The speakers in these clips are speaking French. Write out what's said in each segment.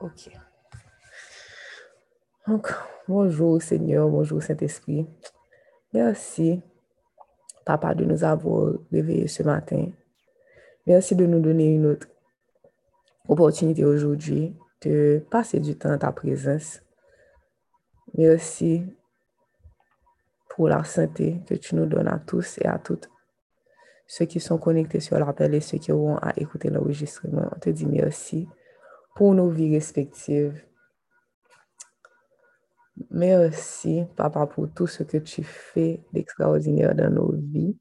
Ok. Donc, bonjour Seigneur, bonjour Saint-Esprit. Merci, Papa, de nous avoir réveillés ce matin. Merci de nous donner une autre opportunité aujourd'hui de passer du temps à ta présence. Merci pour la santé que tu nous donnes à tous et à toutes. Ceux qui sont connectés sur l'appel et ceux qui auront à écouter l'enregistrement, on te dit merci pour nos vies respectives. Merci, Papa, pour tout ce que tu fais d'extraordinaire dans nos vies.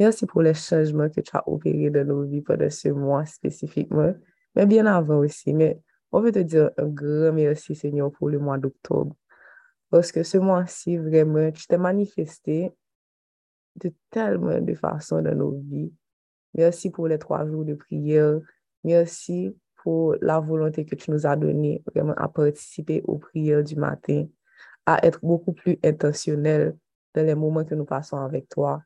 Merci pour les changements que tu as opérés dans nos vies pendant ce mois spécifiquement, mais bien avant aussi. Mais on veut te dire un grand merci, Seigneur, pour le mois d'octobre. Parce que ce mois-ci, vraiment, tu t'es manifesté de tellement de façons dans nos vies. Merci pour les trois jours de prière. Merci pour la volonté que tu nous as donnée vraiment à participer aux prières du matin, à être beaucoup plus intentionnel dans les moments que nous passons avec toi.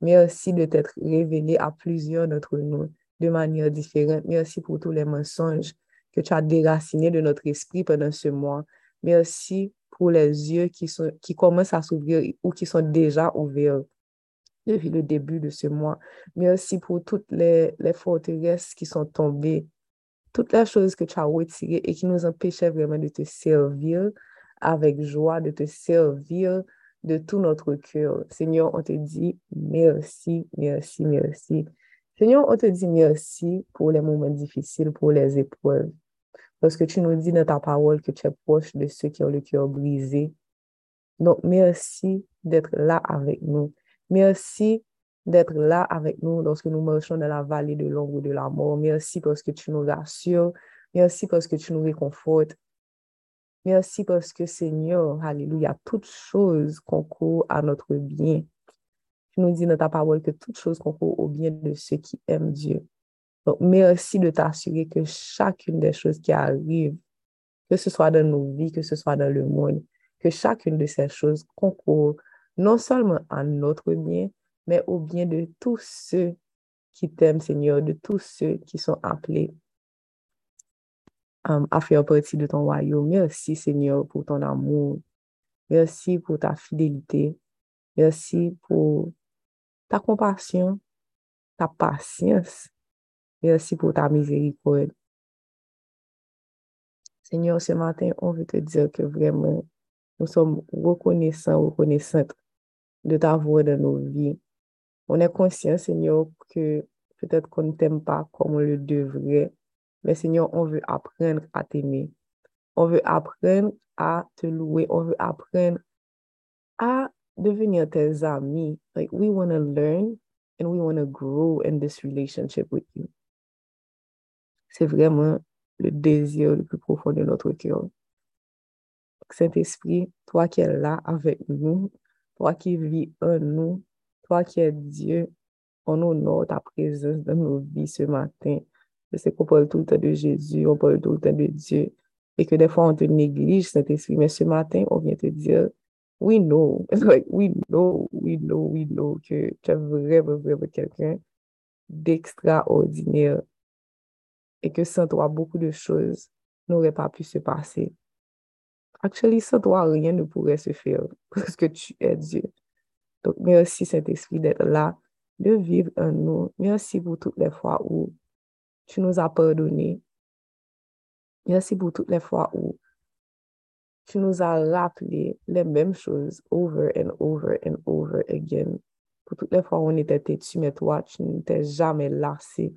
Merci de t'être révélé à plusieurs d'entre nous de manière différente. Merci pour tous les mensonges que tu as déracinés de notre esprit pendant ce mois. Merci pour les yeux qui, sont, qui commencent à s'ouvrir ou qui sont déjà ouverts depuis le début de ce mois. Merci pour toutes les, les forteresses qui sont tombées toutes les choses que tu as retirées et qui nous empêchaient vraiment de te servir avec joie, de te servir de tout notre cœur. Seigneur, on te dit merci, merci, merci. Seigneur, on te dit merci pour les moments difficiles, pour les épreuves. Parce que tu nous dis dans ta parole que tu es proche de ceux qui ont le cœur brisé. Donc, merci d'être là avec nous. Merci d'être là avec nous lorsque nous marchons dans la vallée de l'ombre de la mort. Merci parce que tu nous rassures. Merci parce que tu nous réconfortes. Merci parce que Seigneur, Alléluia, toutes choses concourent à notre bien. Tu nous dis dans ta parole que toutes choses concourent au bien de ceux qui aiment Dieu. Donc, merci de t'assurer que chacune des choses qui arrivent, que ce soit dans nos vies, que ce soit dans le monde, que chacune de ces choses concourt non seulement à notre bien, mais au bien de tous ceux qui t'aiment, Seigneur, de tous ceux qui sont appelés à faire partie de ton royaume. Merci, Seigneur, pour ton amour. Merci pour ta fidélité. Merci pour ta compassion, ta patience. Merci pour ta miséricorde. Seigneur, ce matin, on veut te dire que vraiment, nous sommes reconnaissants, reconnaissantes de ta voix dans nos vies. On est conscient, Seigneur, que peut-être qu'on ne t'aime pas comme on le devrait, mais Seigneur, on veut apprendre à t'aimer. On veut apprendre à te louer. On veut apprendre à devenir tes amis. Like, we want to learn and we want to grow in this relationship with you. C'est vraiment le désir le plus profond de notre cœur. Saint-Esprit, toi qui es là avec nous, toi qui vis en nous, toi qui es Dieu, on honore ta présence dans nos vies ce matin. Je sais qu'on parle tout le temps de Jésus, on parle tout le temps de Dieu, et que des fois on te néglige, Saint-Esprit, mais ce matin, on vient te dire, we know, like, we know, we know, we know que tu es vraiment, vraiment quelqu'un d'extraordinaire et que sans toi, beaucoup de choses n'auraient pas pu se passer. Actually, sans toi, rien ne pourrait se faire parce que tu es Dieu. Donc, merci Saint-Esprit d'être là, de vivre en nous. Merci pour toutes les fois où tu nous as pardonné. Merci pour toutes les fois où tu nous as rappelé les mêmes choses over and over and over again. Pour toutes les fois où on était têtu, mais toi, tu n'étais jamais lassé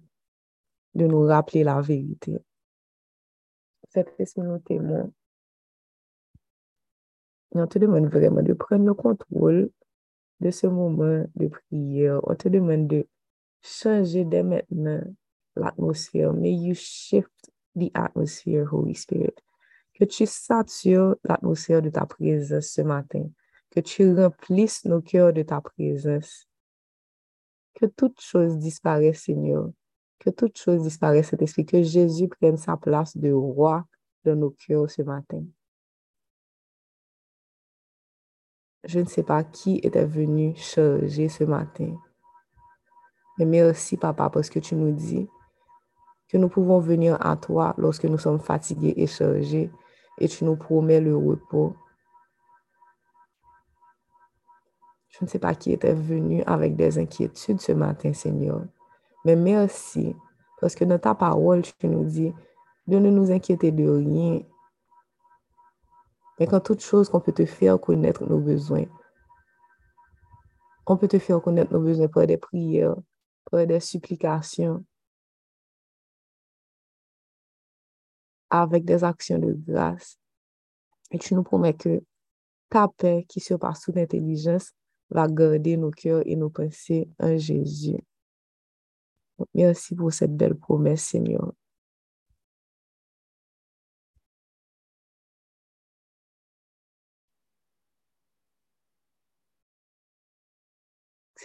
de nous rappeler la vérité. Saint-Esprit, nous témoins. on te demande vraiment de prendre le contrôle de ce moment de prière. On te demande de changer dès maintenant l'atmosphère. May you shift the atmosphere, Holy Spirit. Que tu satures l'atmosphère de ta présence ce matin. Que tu remplisses nos cœurs de ta présence. Que toute chose disparaisse, Seigneur. Que toute chose disparaisse, cet esprit. Que Jésus prenne sa place de roi dans nos cœurs ce matin. Je ne sais pas qui était venu charger ce matin. Mais merci, papa, parce que tu nous dis que nous pouvons venir à toi lorsque nous sommes fatigués et chargés et tu nous promets le repos. Je ne sais pas qui était venu avec des inquiétudes ce matin, Seigneur, mais merci parce que dans ta parole, tu nous dis de ne nous inquiéter de rien, mais quand toute chose qu'on peut te faire connaître nos besoins. On peut te faire connaître nos besoins par des prières, par des supplications, avec des actions de grâce. Et tu nous promets que ta paix qui surpasse toute intelligence va garder nos cœurs et nos pensées en Jésus. Merci pour cette belle promesse, Seigneur.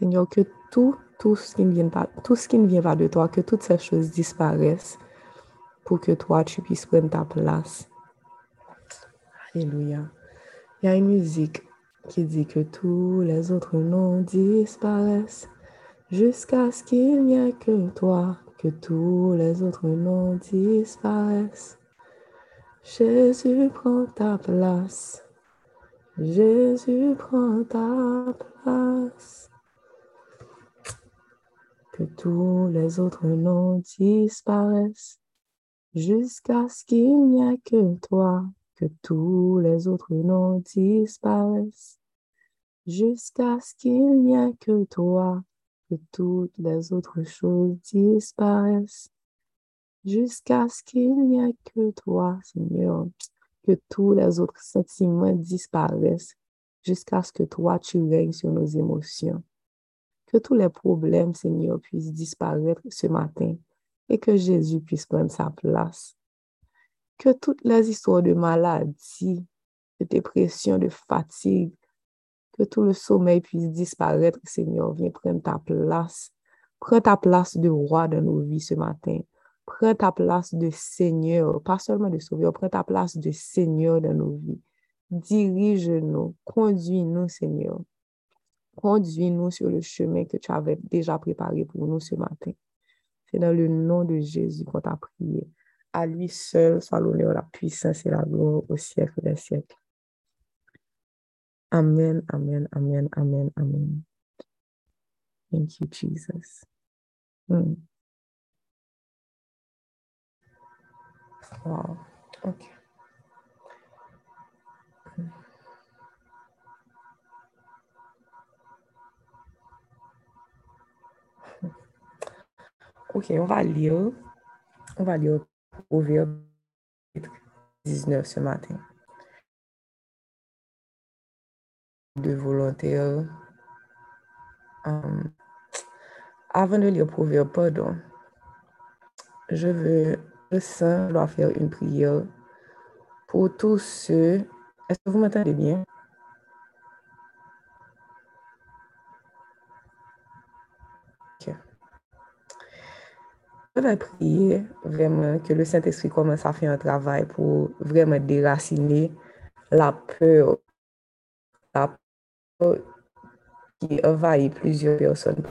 Seigneur, que tout, tout ce qui ne vient pas, tout ce qui ne vient pas de toi, que toutes ces choses disparaissent pour que toi, tu puisses prendre ta place. Alléluia. Il y a une musique qui dit que tous les autres noms disparaissent jusqu'à ce qu'il n'y ait que toi, que tous les autres noms disparaissent. Jésus prend ta place. Jésus prend ta place. Que tous les autres noms disparaissent jusqu'à ce qu'il n'y ait que toi, que tous les autres noms disparaissent, jusqu'à ce qu'il n'y ait que toi, que toutes les autres choses disparaissent, jusqu'à ce qu'il n'y ait que toi, Seigneur, que tous les autres sentiments disparaissent, jusqu'à ce que toi, tu règnes sur nos émotions. Que tous les problèmes, Seigneur, puissent disparaître ce matin et que Jésus puisse prendre sa place. Que toutes les histoires de maladie, de dépression, de fatigue, que tout le sommeil puisse disparaître, Seigneur, viens prendre ta place. Prends ta place de roi dans nos vies ce matin. Prends ta place de Seigneur, pas seulement de Sauveur, prends ta place de Seigneur dans nos vies. Dirige-nous, conduis-nous, Seigneur. Conduis-nous sur le chemin que tu avais déjà préparé pour nous ce matin. C'est dans le nom de Jésus qu'on t'a prié. À lui seul soit l'honneur, la puissance et la gloire au siècle des siècles. Amen, amen, amen, amen, amen. Thank you, Jesus. Hmm. Wow. Okay. Ok, on va lire. On va lire Proverbe 19 ce matin. De volontaires. Um, avant de lire Proverbe, pardon, je veux, je sens, je dois faire une prière pour tous ceux. Est-ce que vous m'entendez bien? Vais prier vraiment que le Saint-Esprit commence à faire un travail pour vraiment déraciner la peur, la peur qui envahit plusieurs personnes.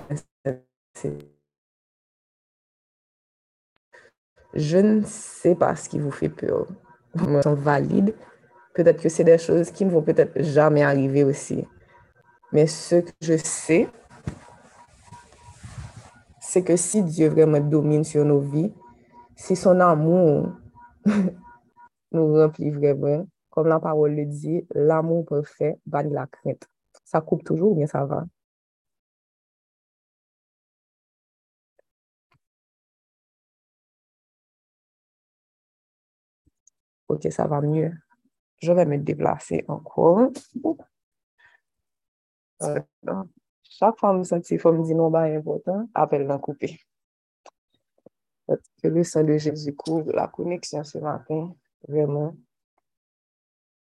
Je ne sais pas ce qui vous fait peur. Ils sont valides. Peut-être que c'est des choses qui ne vont peut-être jamais arriver aussi. Mais ce que je sais, c'est que si Dieu vraiment domine sur nos vies, si son amour nous remplit vraiment, comme la parole le dit, l'amour parfait bannit la crainte. Ça coupe toujours ou bien ça va? Ok, ça va mieux. Je vais me déplacer encore. Fois que je sens qu'il faut me dire non, pas important, appelle la coupé. Que le sang de Jésus couvre la connexion ce matin, vraiment,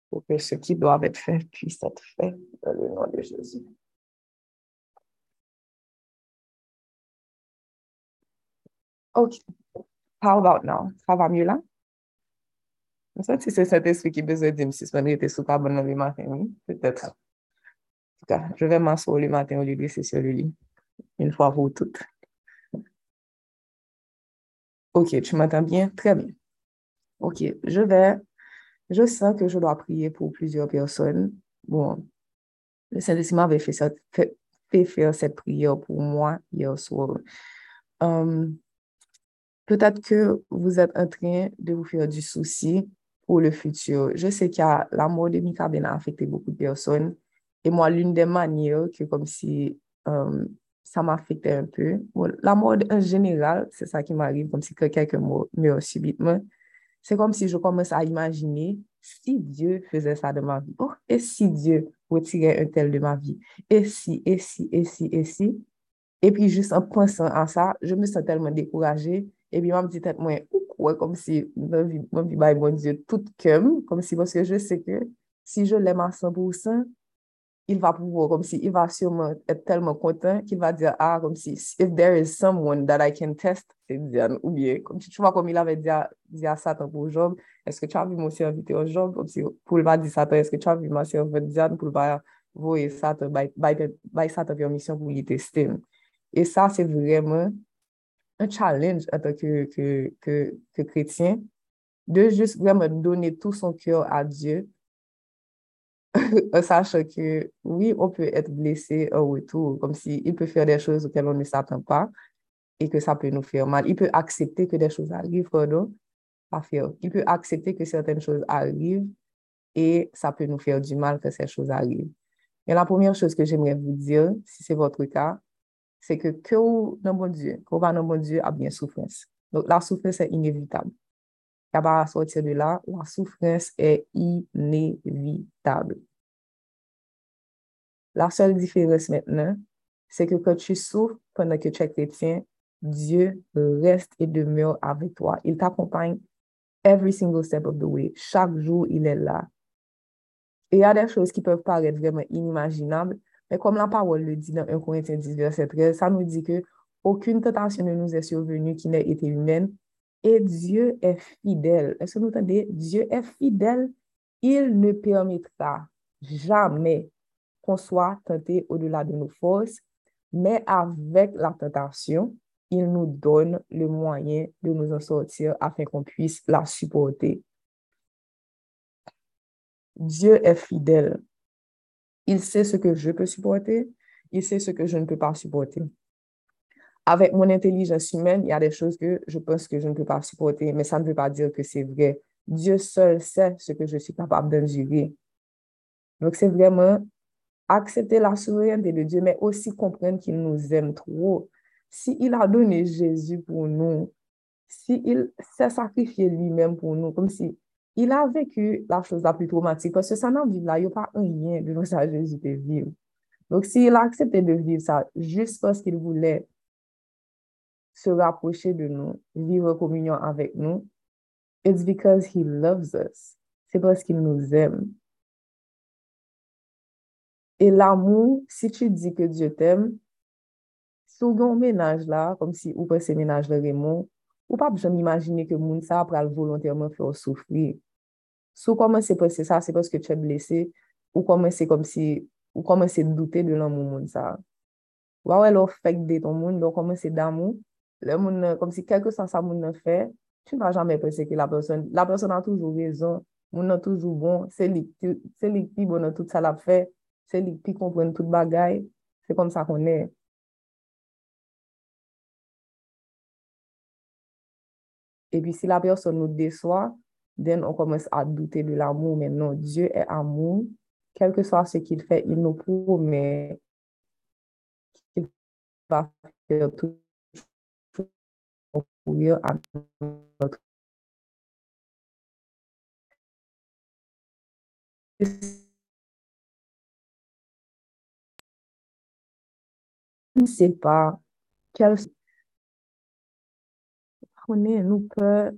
pour que ce qui doit être fait puisse être fait dans le nom de Jésus. OK. How about now? Ça va mieux là? Ça, si c'est cet esprit qui besoin de dire si ce était sous carbone dans le matin, peut-être je vais m'asseoir le matin au lieu de sur le lit, une fois pour toutes. Ok, tu m'entends bien? Très bien. Ok, je vais, je sens que je dois prier pour plusieurs personnes. Bon, le Saint-Esprit m'avait fait, faire cette prière pour moi hier soir. Um, Peut-être que vous êtes en train de vous faire du souci pour le futur. Je sais qu'il y a la mort de Mika Ben a affecté beaucoup de personnes. Et moi, l'une des manières que comme si um, ça m'affectait un peu, la mort en général, c'est ça qui m'arrive, comme si quelqu'un meurt subitement. C'est comme si je commence à imaginer si Dieu faisait ça de ma vie. Oh, et si Dieu retirait un tel de ma vie? Et si, et si, et si, et si? Et puis, juste en pensant à ça, je me sens tellement découragée. Et puis, je me dis moi, ouais, comme si, vie, mon Dieu, tout comme, comme si, parce que je sais que si je l'aime à 100%, il va pouvoir, comme si, il va sûrement être tellement content qu'il va dire, ah, comme si, if there is someone that I can test, c'est Diane, ou bien, comme tu, tu vois, comme il avait dit à, dit à Satan pour Job, est-ce que tu as vu mon serviteur au Job, comme si, pour le dire Satan, est-ce que tu as vu ma serviteur Diane, pour le va voir Satan, by, Satan permission pour lui tester. Et ça, c'est vraiment un challenge en tant que, que, que, que chrétien, de juste vraiment donner tout son cœur à Dieu, sachant que oui, on peut être blessé au retour, comme s'il il peut faire des choses auxquelles on ne s'attend pas et que ça peut nous faire mal. Il peut accepter que des choses arrivent, pardon, pas faire. Il peut accepter que certaines choses arrivent et ça peut nous faire du mal que ces choses arrivent. Et la première chose que j'aimerais vous dire, si c'est votre cas, c'est que que ou nan bon Dieu, que nan bon Dieu, a bien souffrance. Donc, la souffrance est inévitable. Et à sortir de là, la souffrance est inévitable. La seule différence maintenant, c'est que quand tu souffres pendant que tu es chrétien, Dieu reste et demeure avec toi. Il t'accompagne every single step of the way. Chaque jour, il est là. Et il y a des choses qui peuvent paraître vraiment inimaginables, mais comme la parole le dit dans 1 Corinthiens 10, verset 13, ça nous dit que aucune tentation ne nous est survenue qui n'ait été humaine et Dieu est fidèle. Est-ce que vous entendez? Dieu est fidèle? Il ne permettra jamais qu'on soit tenté au-delà de nos forces, mais avec la tentation, il nous donne le moyen de nous en sortir afin qu'on puisse la supporter. Dieu est fidèle. Il sait ce que je peux supporter, il sait ce que je ne peux pas supporter. Avec mon intelligence humaine, il y a des choses que je pense que je ne peux pas supporter, mais ça ne veut pas dire que c'est vrai. Dieu seul sait ce que je suis capable d'endurer. Donc, c'est vraiment accepter la souveraineté de Dieu, mais aussi comprendre qu'il nous aime trop. S'il a donné Jésus pour nous, s'il s'est sacrifié lui-même pour nous, comme si il a vécu la chose la plus traumatique parce que ça n'en vit là, il n'y a pas un lien de ça Jésus de vivre. Donc, s'il a accepté de vivre ça juste parce qu'il voulait se rapprocher de nous, vivre communion avec nous, it's because he loves us. C'est parce qu'il nous aime. Et l'amour, si tu dis que Dieu t'aime, souvent ménage là, comme si ou pas ménage le Raymond, ou pas besoin d'imaginer que moun ça pral volontairement faire souffrir. Sou comment c'est passé ça, c'est parce que tu es blessé, ou comment c'est comme si, ou comment c'est douter de l'amour moun ça. Ou ouais, fait de ton monde, donc comment c'est d'amour, le monde, comme si quelque chose ça moun fait, tu n'as jamais pensé que la personne, la personne a toujours raison, moun a toujours bon, c'est lui, qui bon tout ça l'a fait, c'est lui qui comprend tout bagaille, c'est comme ça qu'on est. Et puis, si la personne nous déçoit, on commence à douter de l'amour. Mais non, Dieu est amour. Quel que soit ce qu'il fait, il nous promet qu'il va faire tout pour à notre Je ne sais pas quel nous peur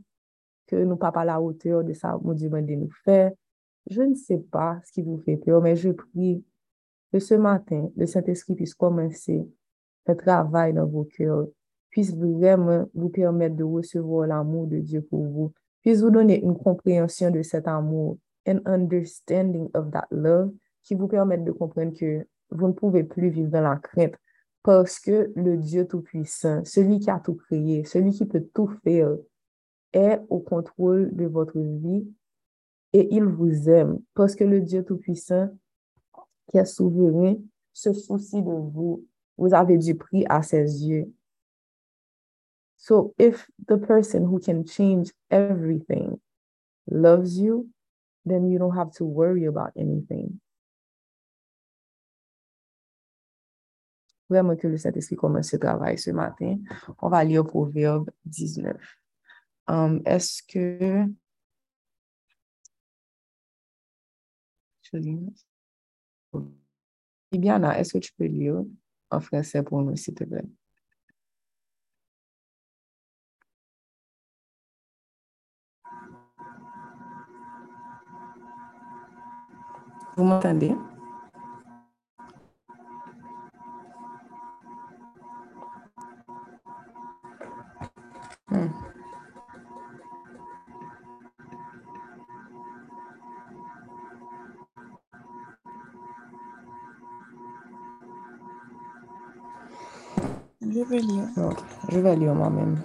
que nous pas à la hauteur de ça, mon Dieu de nous faire. Je ne sais pas ce qui vous fait peur, mais je prie que ce matin, le Saint-Esprit puisse commencer le travail dans vos cœurs, puisse vraiment vous permettre de recevoir l'amour de Dieu pour vous, puisse vous donner une compréhension de cet amour, an understanding of that love, qui vous permette de comprendre que vous ne pouvez plus vivre dans la crainte, parce que le Dieu Tout-Puissant, celui qui a tout créé, celui qui peut tout faire, est au contrôle de votre vie et il vous aime parce que le Dieu Tout-Puissant, qui est souverain, se soucie de vous. Vous avez du prix à ses yeux. So if the person who can change everything loves you, then you don't have to worry about anything. Vraiment que le Saint-Esprit commence ce travail ce matin. On va lire Proverbe 19. Um, est-ce que Bibiana, est-ce que tu peux lire en français pour nous, s'il te plaît? Vous m'entendez? Hmm. Je vais lire. Ok, je vais lire moi-même.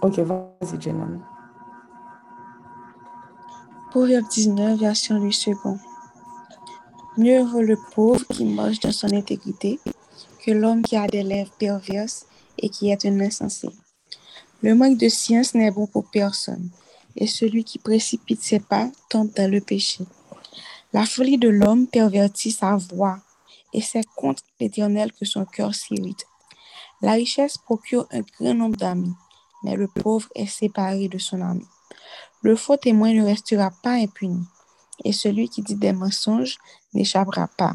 Ok, vas-y, Jenan. Proverbe 19, version 8 secondes. Mieux vaut le pauvre qui marche dans son intégrité que l'homme qui a des lèvres perverses et qui est un insensé. Le manque de science n'est bon pour personne, et celui qui précipite ses pas tombe dans le péché. La folie de l'homme pervertit sa voix, et c'est contre l'Éternel que son cœur s'irrite. La richesse procure un grand nombre d'amis, mais le pauvre est séparé de son ami. Le faux témoin ne restera pas impuni, et celui qui dit des mensonges n'échappera pas.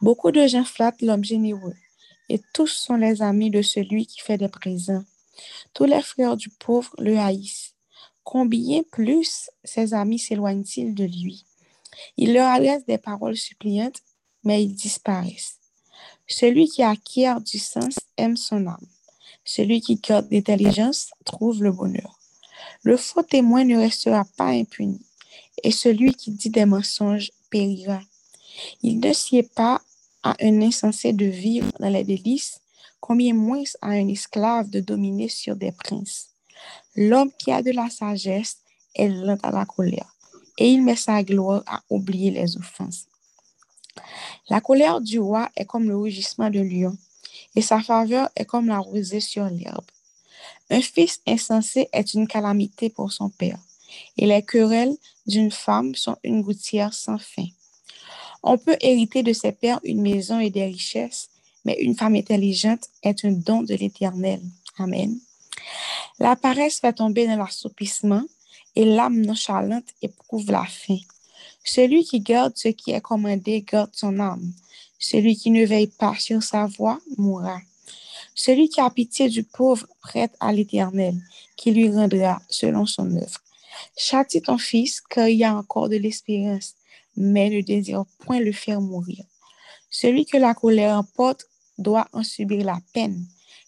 Beaucoup de gens flattent l'homme généreux, et tous sont les amis de celui qui fait des présents. Tous les frères du pauvre le haïssent. Combien plus ses amis s'éloignent-ils de lui? Il leur adresse des paroles suppliantes, mais ils disparaissent. Celui qui acquiert du sens aime son âme. Celui qui garde l'intelligence trouve le bonheur. Le faux témoin ne restera pas impuni, et celui qui dit des mensonges périra. Il ne sied pas à un insensé de vivre dans les délices, combien moins à un esclave de dominer sur des princes. L'homme qui a de la sagesse est lent à la colère, et il met sa gloire à oublier les offenses. La colère du roi est comme le rugissement de lion, et sa faveur est comme la rosée sur l'herbe. Un fils insensé est une calamité pour son père, et les querelles d'une femme sont une gouttière sans fin. On peut hériter de ses pères une maison et des richesses, mais une femme intelligente est un don de l'Éternel. Amen. La paresse fait tomber dans l'assoupissement, et l'âme nonchalante éprouve la faim. Celui qui garde ce qui est commandé garde son âme. Celui qui ne veille pas sur sa voie mourra. Celui qui a pitié du pauvre prête à l'Éternel, qui lui rendra selon son œuvre. Châtie ton fils, car il y a encore de l'espérance, mais ne désire point le faire mourir. Celui que la colère emporte doit en subir la peine,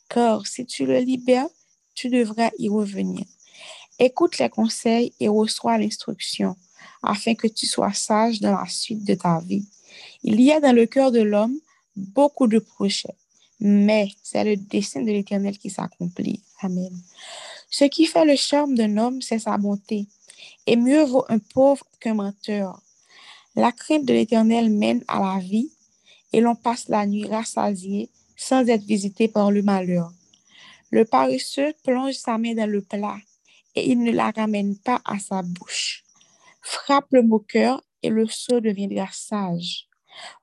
car si tu le libères, tu devras y revenir. Écoute les conseils et reçois l'instruction, afin que tu sois sage dans la suite de ta vie. Il y a dans le cœur de l'homme beaucoup de projets, mais c'est le dessein de l'Éternel qui s'accomplit. Amen. Ce qui fait le charme d'un homme, c'est sa bonté, et mieux vaut un pauvre qu'un menteur. La crainte de l'Éternel mène à la vie, et l'on passe la nuit rassasié sans être visité par le malheur. Le paresseux plonge sa main dans le plat et il ne la ramène pas à sa bouche. Frappe le moqueur et le sot deviendra sage.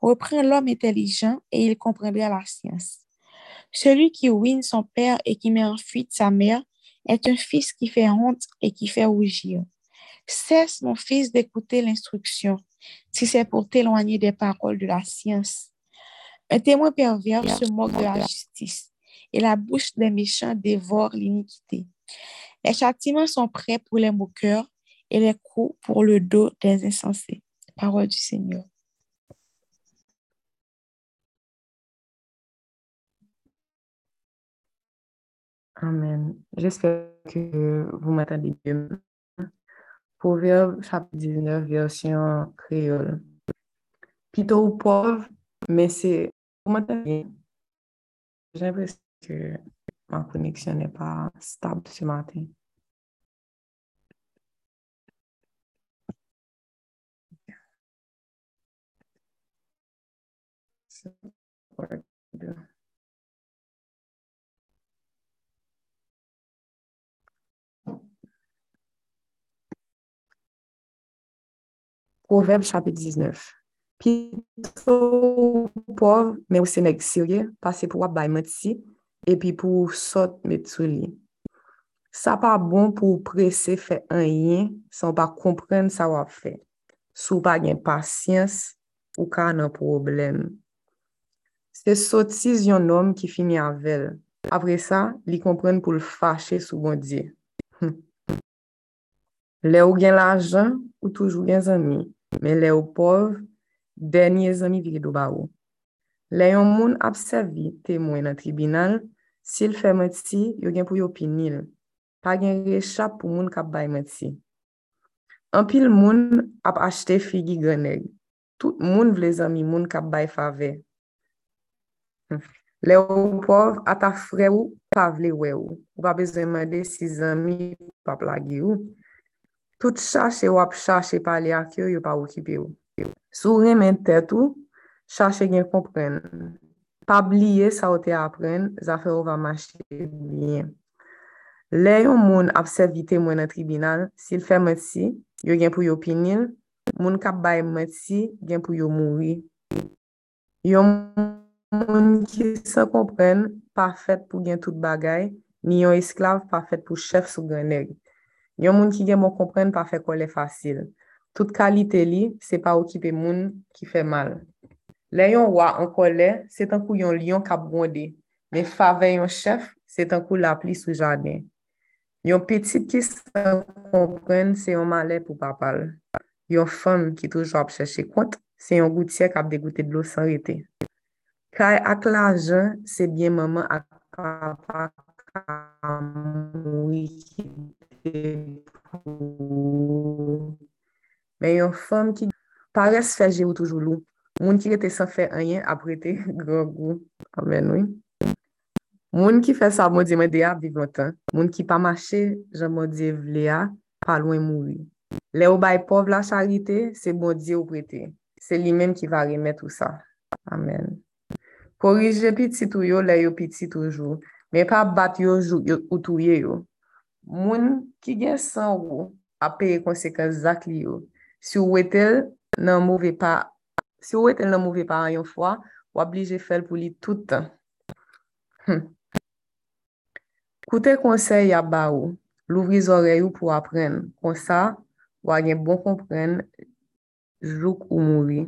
Reprends l'homme intelligent et il comprendra la science. Celui qui ruine son père et qui met en fuite sa mère est un fils qui fait honte et qui fait rougir. Cesse, mon fils, d'écouter l'instruction, si c'est pour t'éloigner des paroles de la science. Un témoin pervers se moque de la justice, et la bouche des méchants dévore l'iniquité. Les châtiments sont prêts pour les moqueurs et les coups pour le dos des insensés. Parole du Seigneur. Amen. J'espère que vous m'entendez bien. Proverbe chapitre 19, version créole. Plutôt pauvre, mais c'est... Comment J'ai l'impression que ma connexion n'est pas stable ce matin. Proverbe chapit 19. Pito pov, men ou se neg sirye, pase pou wap bay mati, epi pou sot met sou li. Sa pa bon pou prese fe an yin, san pa kompren sa wap fe. Sou pa gen pasyans, ou ka nan problem. Se sotis yon nom ki fini avel. Apre sa, li kompren pou l fache sou bondye. Hm. Le ou gen l'ajan, ou toujou gen zami. men le ou pov, denye zami vire do ba ou. Le yon moun apsevi temwen nan tribunal, sil fe mati, yo gen pou yo pinil. Pa gen rechap pou moun kap bay mati. An pil moun ap achete figi greneg. Tout moun vle zami moun kap bay fave. Le ou pov, ata fre ou, pa vle we ou. Ou pa bezwen mande si zami pa plagi ou. Tout sa se wap chache pale ak yo, yo pa wakipe yo. Sou remen tet ou, chache gen kompren. Pa bliye sa ou te apren, zafè ou va mache bien. Le yon moun apsevite mwen nan tribunal, sil fè mati, yo gen pou yo pinil, moun kap bay mati, gen pou yo mouri. Yon moun ki se kompren, pa fèt pou gen tout bagay, ni yon esklav pa fèt pou chef sou grenèk. Yon moun ki gen moun kompren pa fe kole fasil. Tout kalite li, se pa okipe moun ki fe mal. Le yon wak an kole, se tankou yon lion kap bonde. Men fave yon chef, se tankou la pli sou jade. Yon petit ki se kompren, se yon male pou papal. Yon fom ki toujwa ap cheshe kont, se yon goutier kap degoute dlo san rete. Kay ak la jen, se bien maman ak papa pou. Men yon fom ki pares feje ou toujou lou. Moun ki rete san fe anyen aprete rete gran. Amen oui. Moun ki fe sa moun di mè de viv lontan. Moun ki pa mache jan moun di vle a pa lwen mouri. Le ou bay pov la charite, se moun di ou prete. Se li men ki va remet ou sa. Amen. Korije piti tou yo le yo piti toujou. Men pa bat yo jou yo, ou touye yo. moun ki gen san ou apè konsekans zak li yo. Si ou etel nan mouve pa, si ou etel nan mouve pa an yon fwa, wap li je fel pou li toutan. Hm. Koute konsey ya ba ou, louvri zorey ou pou apren. Konsa, wagen bon kompren, jouk ou mouri.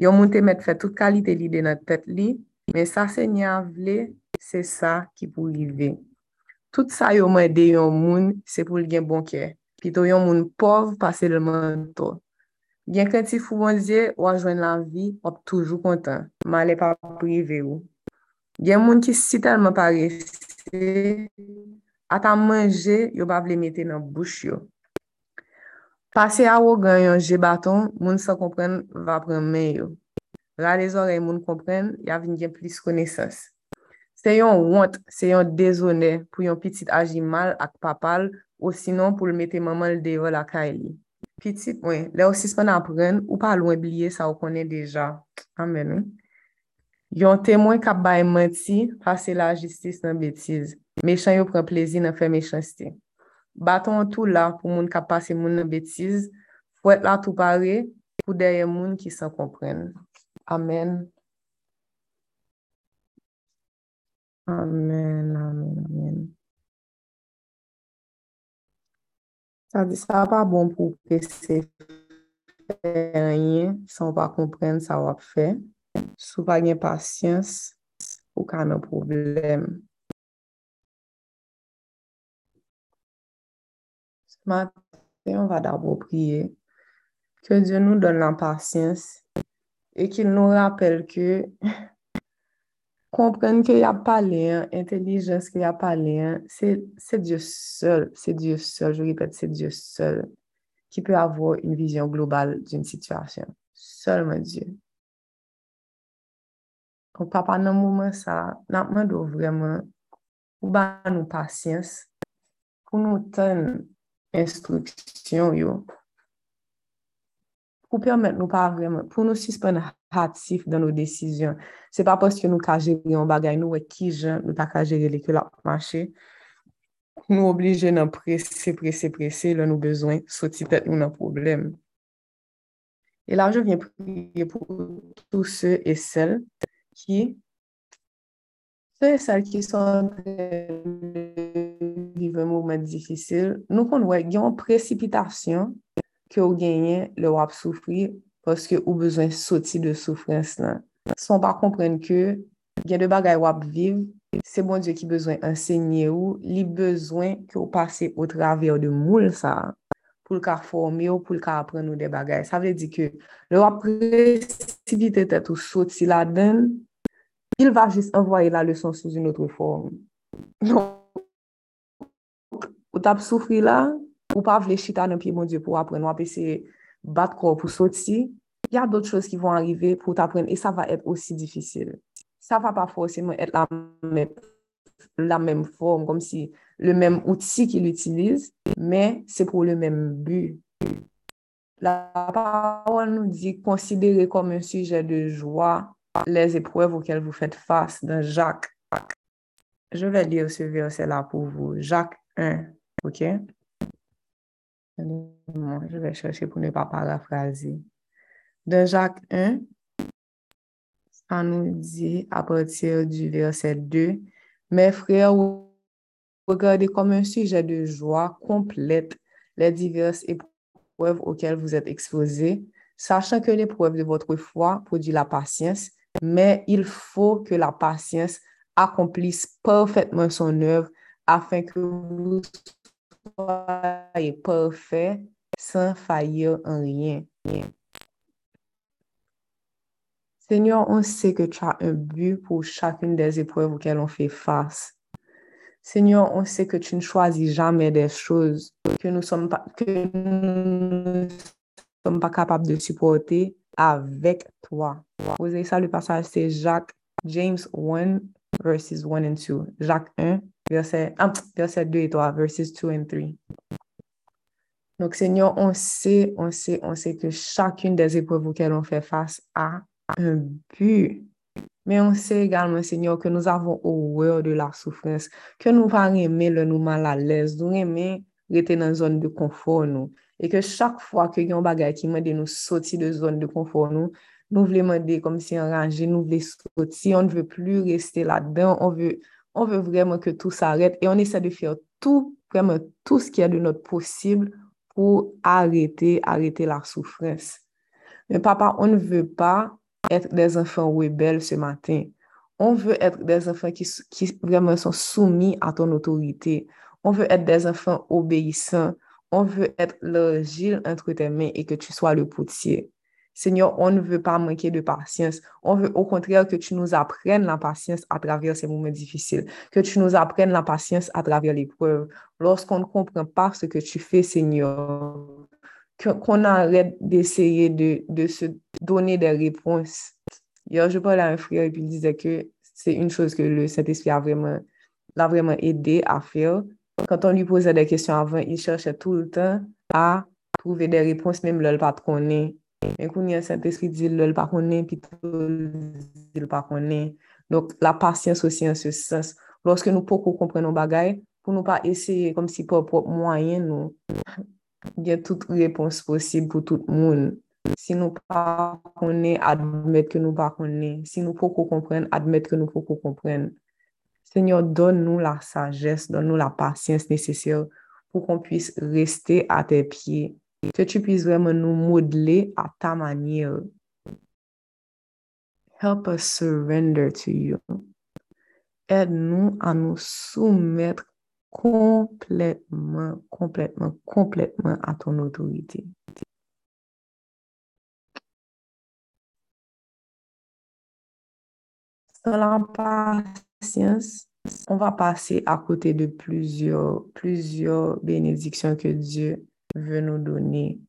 Yon moun te met fè tout kalite li de nan tèt li, men sa se nyan vle, se sa ki pou li vey. Tout sa yo mwen de yon moun, se pou l gen bon kè. Pito yon moun pov, pase l man to. Gen kwen ti fou bon zye, wajwen la vi, wap toujou kontan. Ma le pa prive ou. Gen moun ki si telman parese, ata manje, yo pa vle mette nan bouch yo. Pase a ou gen yon je baton, moun sa kompren va pren men yo. Ra le zore moun kompren, ya vin gen plis konesans. Se yon want, se yon dezone pou yon pitit aji mal ak papal ou sinon pou l mette maman l deyo la ka e li. Pitit, wè, le ou sispan apren ou pa lwen blye sa ou konen deja. Amen. Yon temwen kap bay menti, pase la jistis nan betiz. Mechan yo pren plezi nan fe mechansti. Baton an tou la pou moun kap pase moun nan betiz, fwet la tou pare pou deye moun ki san kompren. Amen. Amen, amen, amen. Sa di sa pa bon pou ke se fè anye, san pa kompren sa wap fè. Sou pa gen pasyans, ou ka nan problem. Se maten, on va dabo priye. Ke Diyo nou don lan pasyans, e ki nou rappel ke... Komprenn ke y ap pale, intelijens ke y ap pale, se Diyo sol, se Diyo sol, je ripet, se Diyo sol, qui peut avoir une vision globale d'une situation. Seulement Dieu. Donc, papa, dans ce moment, ça, nous vraiment pour nous patience, pour nous donner instruction, pour permettre nous pas vraiment, pour patif dan nou desisyon. Se pa pos ke nou ka jere yon bagay nou we ki jen, nou ta ka jere li ke la manche. Nou oblije nan prese, prese, prese, la nou bezwen, soti tet nou nan problem. E la je vyen priye pou tou se e sel ki se e sel ki son vive moumen difisil. Nou kon wè, yon precipitasyon ke ou genyen le wap soufri paske ou bezwen soti de soufrans nan. Son pa kompren ke gen de bagay wap viv, se bon Diyo ki bezwen ensegnye ou, li bezwen ki ou pase ou traver de moul sa, pou l ka forme ou, pou l ka apren nou de bagay. Sa vle di ke, le wap presivite tet ou soti la den, il va jist envoye la leson sou un otre form. Non. Ou tap soufri la, ou pa vle chita nan piye bon Diyo pou apren wap ese... bat kor pour sortir, il y a d'autres choses qui vont arriver pour t'apprendre et ça va être aussi difficile. Ça va pas forcément être la même, la même forme, comme si le même outil qu'il utilise, mais c'est pour le même but. La parole nous dit considérez comme un sujet de joie les épreuves auxquelles vous faites face dans Jacques. Je vais lire ce verset-là pour vous. Jacques 1, ok? Je vais chercher pour ne pas paraphraser. Dans Jacques 1, ça nous dit à partir du verset 2, Mes frères, regardez comme un sujet de joie complète les diverses épreuves auxquelles vous êtes exposés, sachant que l'épreuve de votre foi produit la patience, mais il faut que la patience accomplisse parfaitement son œuvre afin que vous soyez parfait sans faillir en rien. Seigneur, on sait que tu as un but pour chacune des épreuves auxquelles on fait face. Seigneur, on sait que tu ne choisis jamais des choses que nous ne sommes, sommes pas capables de supporter avec toi. Vous avez ça, le passage, c'est Jacques, James 1, verses 1 and 2. Jacques 1, verset, ah, verset 2 et 3, verses 2 and 3. Donc, Seigneur, on sait, on sait, on sait que chacune des épreuves auxquelles on fait face a un but. Mais on sait également, Seigneur, que nous avons horreur de la souffrance, que nous pas aimer le nous mal à l'aise, nous aimer rester dans une zone de confort, nous. Et que chaque fois que y a un bagage qui m'a dit nous sortir de zone de confort, nous, nous voulons demander comme si enragé, nous voulons sortir, on ne veut plus rester là-dedans, on veut, on veut vraiment que tout s'arrête et on essaie de faire tout, vraiment tout ce qui est de notre possible pour arrêter, arrêter la souffrance. Mais papa, on ne veut pas être des enfants rebelles ce matin. On veut être des enfants qui, qui vraiment sont soumis à ton autorité. On veut être des enfants obéissants. On veut être l'argile entre tes mains et que tu sois le potier. Seigneur, on ne veut pas manquer de patience. On veut au contraire que tu nous apprennes la patience à travers ces moments difficiles, que tu nous apprennes la patience à travers l'épreuve. Lorsqu'on ne comprend pas ce que tu fais, Seigneur, qu'on arrête d'essayer de, se donner des réponses. Hier, je parlais à un frère et puis il disait que c'est une chose que le Saint-Esprit a vraiment, vraiment aidé à faire. Quand on lui posait des questions avant, il cherchait tout le temps à trouver des réponses, même le connaît. Mais quand il y a Saint-Esprit dit le pas connaît, puis tout le pas connaît. Donc, la patience aussi en ce sens. Lorsque nous pouvons comprendre nos bagailles, pour ne pas essayer comme si moyen, nous il y a toute réponse possible pour tout monde. Si nous pas connaissons, admettre que nous pas connaissons. Si nous pouvons comprendre, admettre que nous pouvons comprendre. Seigneur, donne-nous la sagesse, donne-nous la patience nécessaire pour qu'on puisse rester à tes pieds. Que tu puisses vraiment nous modeler à ta manière. Help us surrender to you. Aide-nous à nous soumettre complètement, complètement, complètement à ton autorité. Sans la patience, on va passer à côté de plusieurs, plusieurs bénédictions que Dieu veut nous donner.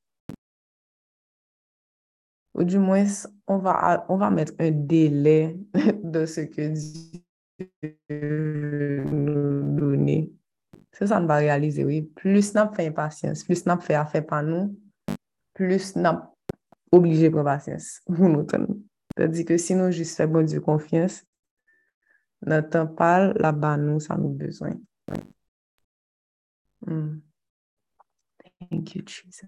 Ou du moins, on va, on va mettre un délai de ce que Dieu veut nous donner. C'est ça, on va réaliser, oui. Plus nous fait impatience, plus nous fait affaire par nous, plus nous obligé pour patience pour nous C'est-à-dire que si nous juste faisons bon Dieu confiance, notre temps parle, là-bas, nous, ça nous besoin. Mm. Thank you, Jesus.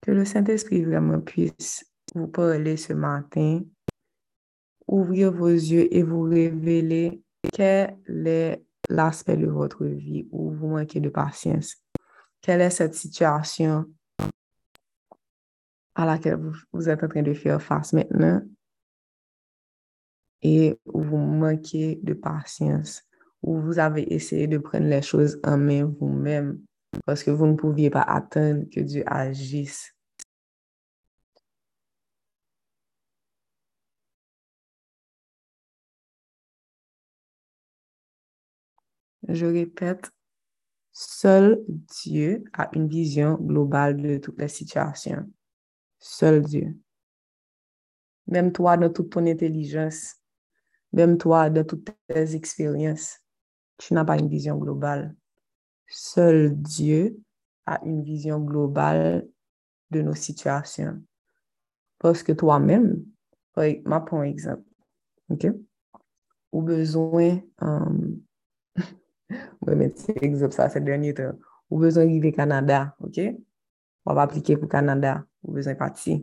Que le Saint-Esprit vraiment puisse vous parler ce matin, ouvrir vos yeux et vous révéler quel est l'aspect de votre vie où vous manquez de patience. Quelle est cette situation à laquelle vous, vous êtes en train de faire face maintenant? Et vous manquez de patience, où vous avez essayé de prendre les choses en main vous-même parce que vous ne pouviez pas attendre que Dieu agisse. Je répète, seul Dieu a une vision globale de toutes les situations. Seul Dieu. Même toi, dans toute ton intelligence, même toi, dans toutes tes expériences, tu n'as pas une vision globale. Seul Dieu a une vision globale de nos situations. Parce que toi-même, ma prends exemple, OK? Ou besoin, um, ouais, mais c'est exemple ça, c'est dernier temps. Ou besoin d'arriver au Canada, OK? On va appliquer pour Canada. Ou besoin de partir.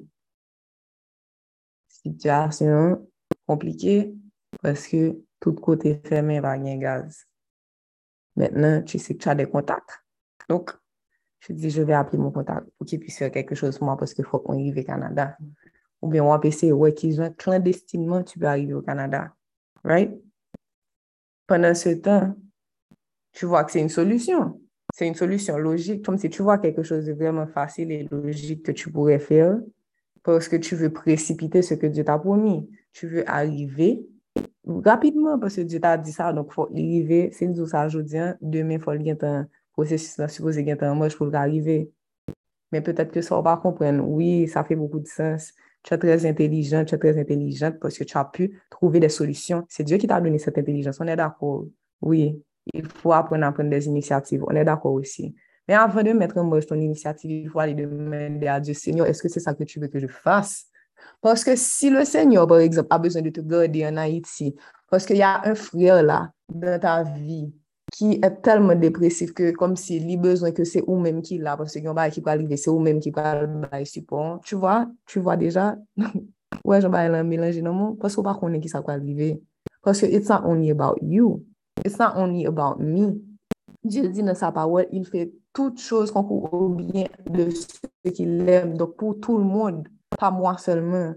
Situation compliquée, parce que tout côté fermé va gagner gaz. Maintenant, tu sais que tu as des contacts. Donc, je dis, je vais appeler mon contact pour qu'il puisse faire quelque chose moi parce qu'il faut qu'on arrive au Canada. Ou bien, on va essayer, ouais, qu'ils ont clandestinement, tu peux arriver au Canada. Right? Pendant ce temps, tu vois que c'est une solution. C'est une solution logique, comme si tu vois quelque chose de vraiment facile et logique que tu pourrais faire parce que tu veux précipiter ce que Dieu t'a promis. Tu veux arriver rapidement parce que Dieu t'a dit ça, donc il faut arriver. C'est nous ça aujourd'hui, demain, il faut le un processus là, supposé qu'il un moche pour arriver. Mais peut-être que ça, on va comprendre. Oui, ça fait beaucoup de sens. Tu es très intelligent, tu es très intelligente parce que tu as pu trouver des solutions. C'est Dieu qui t'a donné cette intelligence. On est d'accord. Oui, il faut apprendre à prendre des initiatives. On est d'accord aussi. Mais avant de mettre en marche ton initiative, il faut aller demander à Dieu, Seigneur, est-ce que c'est ça que tu veux que je fasse? Parce que si le Seigneur, par exemple, a besoin de te garder en Haïti, parce qu'il y a un frère là dans ta vie qui est tellement dépressif que comme s'il a besoin que c'est vous-même qui l'a, parce qu'il y a un qui peut arriver, c'est vous-même qui peut le support. Tu vois, tu vois déjà, ouais, je vais mélanger dans mon, parce qu'on ne connaît qui ça peut arriver. Parce que it's not only about you, it's not only about me. Dieu dit dans sa parole, il fait toutes choses concourent au bien de ceux qu'il aime, donc pour tout le monde pas moi seulement.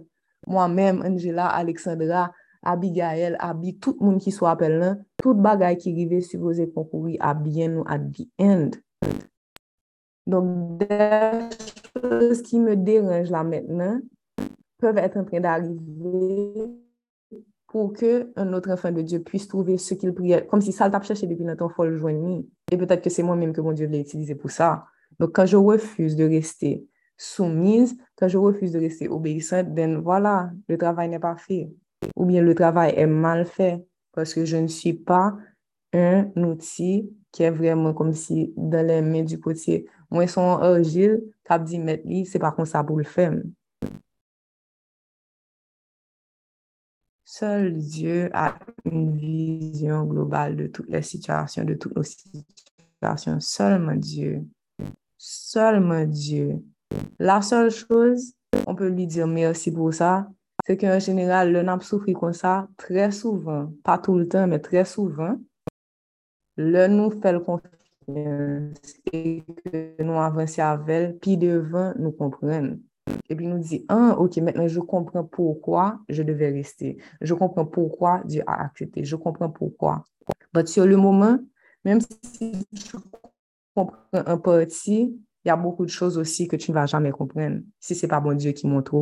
Moi-même, Angela, Alexandra, Abigail, Abi, tout le monde qui soit appelé là, tout bagaille qui arrive supposé concourir à bien nous at the end. Donc, des choses qui me dérangent là maintenant peuvent être en train d'arriver pour qu'un autre enfant de Dieu puisse trouver ce qu'il priait, comme si ça t'a cherché depuis longtemps, il faut le joindre. Et peut-être que c'est moi-même que mon Dieu l'a utilisé pour ça. Donc, quand je refuse de rester soumise, quand je refuse de rester obéissante, ben voilà, le travail n'est pas fait. Ou bien le travail est mal fait parce que je ne suis pas un outil qui est vraiment comme si dans les mains du potier. Moi, son argile, cap dit mettre c'est pas comme ça pour le faire. Seul Dieu a une vision globale de toutes les situations, de toutes nos situations. Seulement Dieu. Seulement Dieu. La seule chose, on peut lui dire merci pour ça, c'est qu'en général, le n'a souffert comme ça très souvent, pas tout le temps, mais très souvent, le nous fait confiance et que nous avançons avec elle, puis devant nous comprendre. Et puis nous dit, ah, ok, maintenant je comprends pourquoi je devais rester. Je comprends pourquoi Dieu a accepté. Je comprends pourquoi. Mais sur le moment, même si tu comprends un parti, il y a beaucoup de choses aussi que tu ne vas jamais comprendre si ce n'est pas bon Dieu qui montre.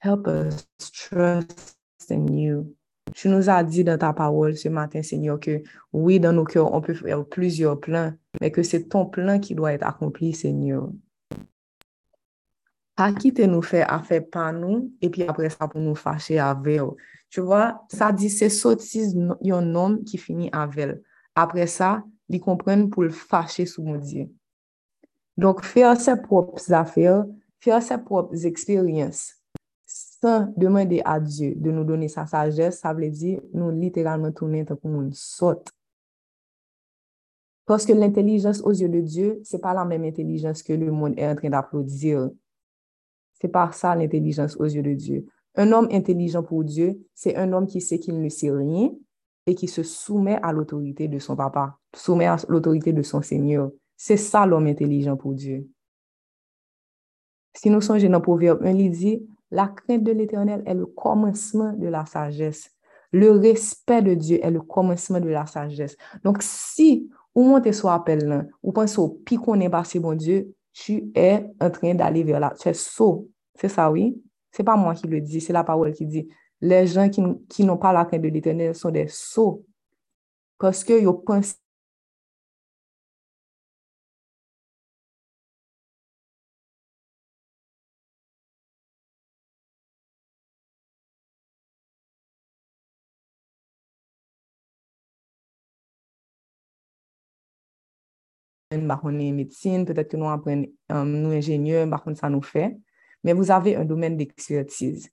Help us trust in you. tu nous as dit dans ta parole ce matin, Seigneur, que oui, dans nos cœurs, on peut faire plusieurs plans, mais que c'est ton plan qui doit être accompli, Seigneur. Pas quitter nous faire affaire par nous, et puis après ça, pour nous fâcher avec Tu vois, ça dit, c'est sottise un homme qui finit avec. Après ça, ils comprennent pour le fâcher sous mon Dieu. Donc, faire ses propres affaires, faire ses propres expériences, sans demander à Dieu de nous donner sa sagesse, ça veut dire nous littéralement tourner comme une saute. Parce que l'intelligence aux yeux de Dieu, c'est pas la même intelligence que le monde est en train d'applaudir. C'est pas ça l'intelligence aux yeux de Dieu. Un homme intelligent pour Dieu, c'est un homme qui sait qu'il ne sait rien et qui se soumet à l'autorité de son papa, soumet à l'autorité de son Seigneur. C'est ça l'homme intelligent pour Dieu. Si nous songeons dans Proverbe 1, il dit, la crainte de l'Éternel est le commencement de la sagesse. Le respect de Dieu est le commencement de la sagesse. Donc, si ou montez sur appel ou pensez au pire qu'on est passé, bon Dieu, tu es en train d'aller vers là. Tu es saut. C'est ça, oui? C'est pas moi qui le dis, c'est la parole qui dit. Les gens qui, qui n'ont pas la crainte de l'Éternel sont des sots. Parce qu'ils pensent bah, on médecine, peut-être que nous apprenons, euh, nous ingénieurs, ça nous fait. Mais vous avez un domaine d'expertise.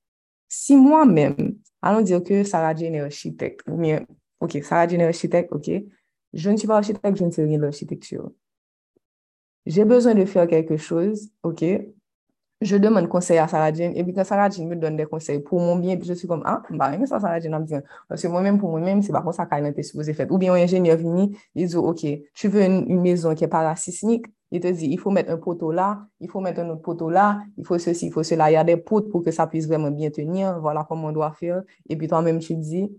Si moi-même, allons dire que Sarah Jane est architecte, ou bien, OK, Sarah Jane est architecte, OK, je ne suis pas architecte, je ne sais rien de l'architecture. J'ai besoin de faire quelque chose, OK, je demande conseil à Sarah et puis quand Sarah me donne des conseils pour mon bien, je suis comme, ah, bah, mais ça, Sarah Jane dit, parce que moi-même, pour moi-même, c'est pas comme ça qu'elle était supposée faire. Ou bien un ingénieur vient, il dit, OK, tu veux une, maison qui est parasismique, il te dit, il faut mettre un poteau là, il faut mettre un autre poteau là, il faut ceci, il faut cela, il y a des potes pour que ça puisse vraiment bien tenir, voilà comment on doit faire. Et puis toi-même, tu dis,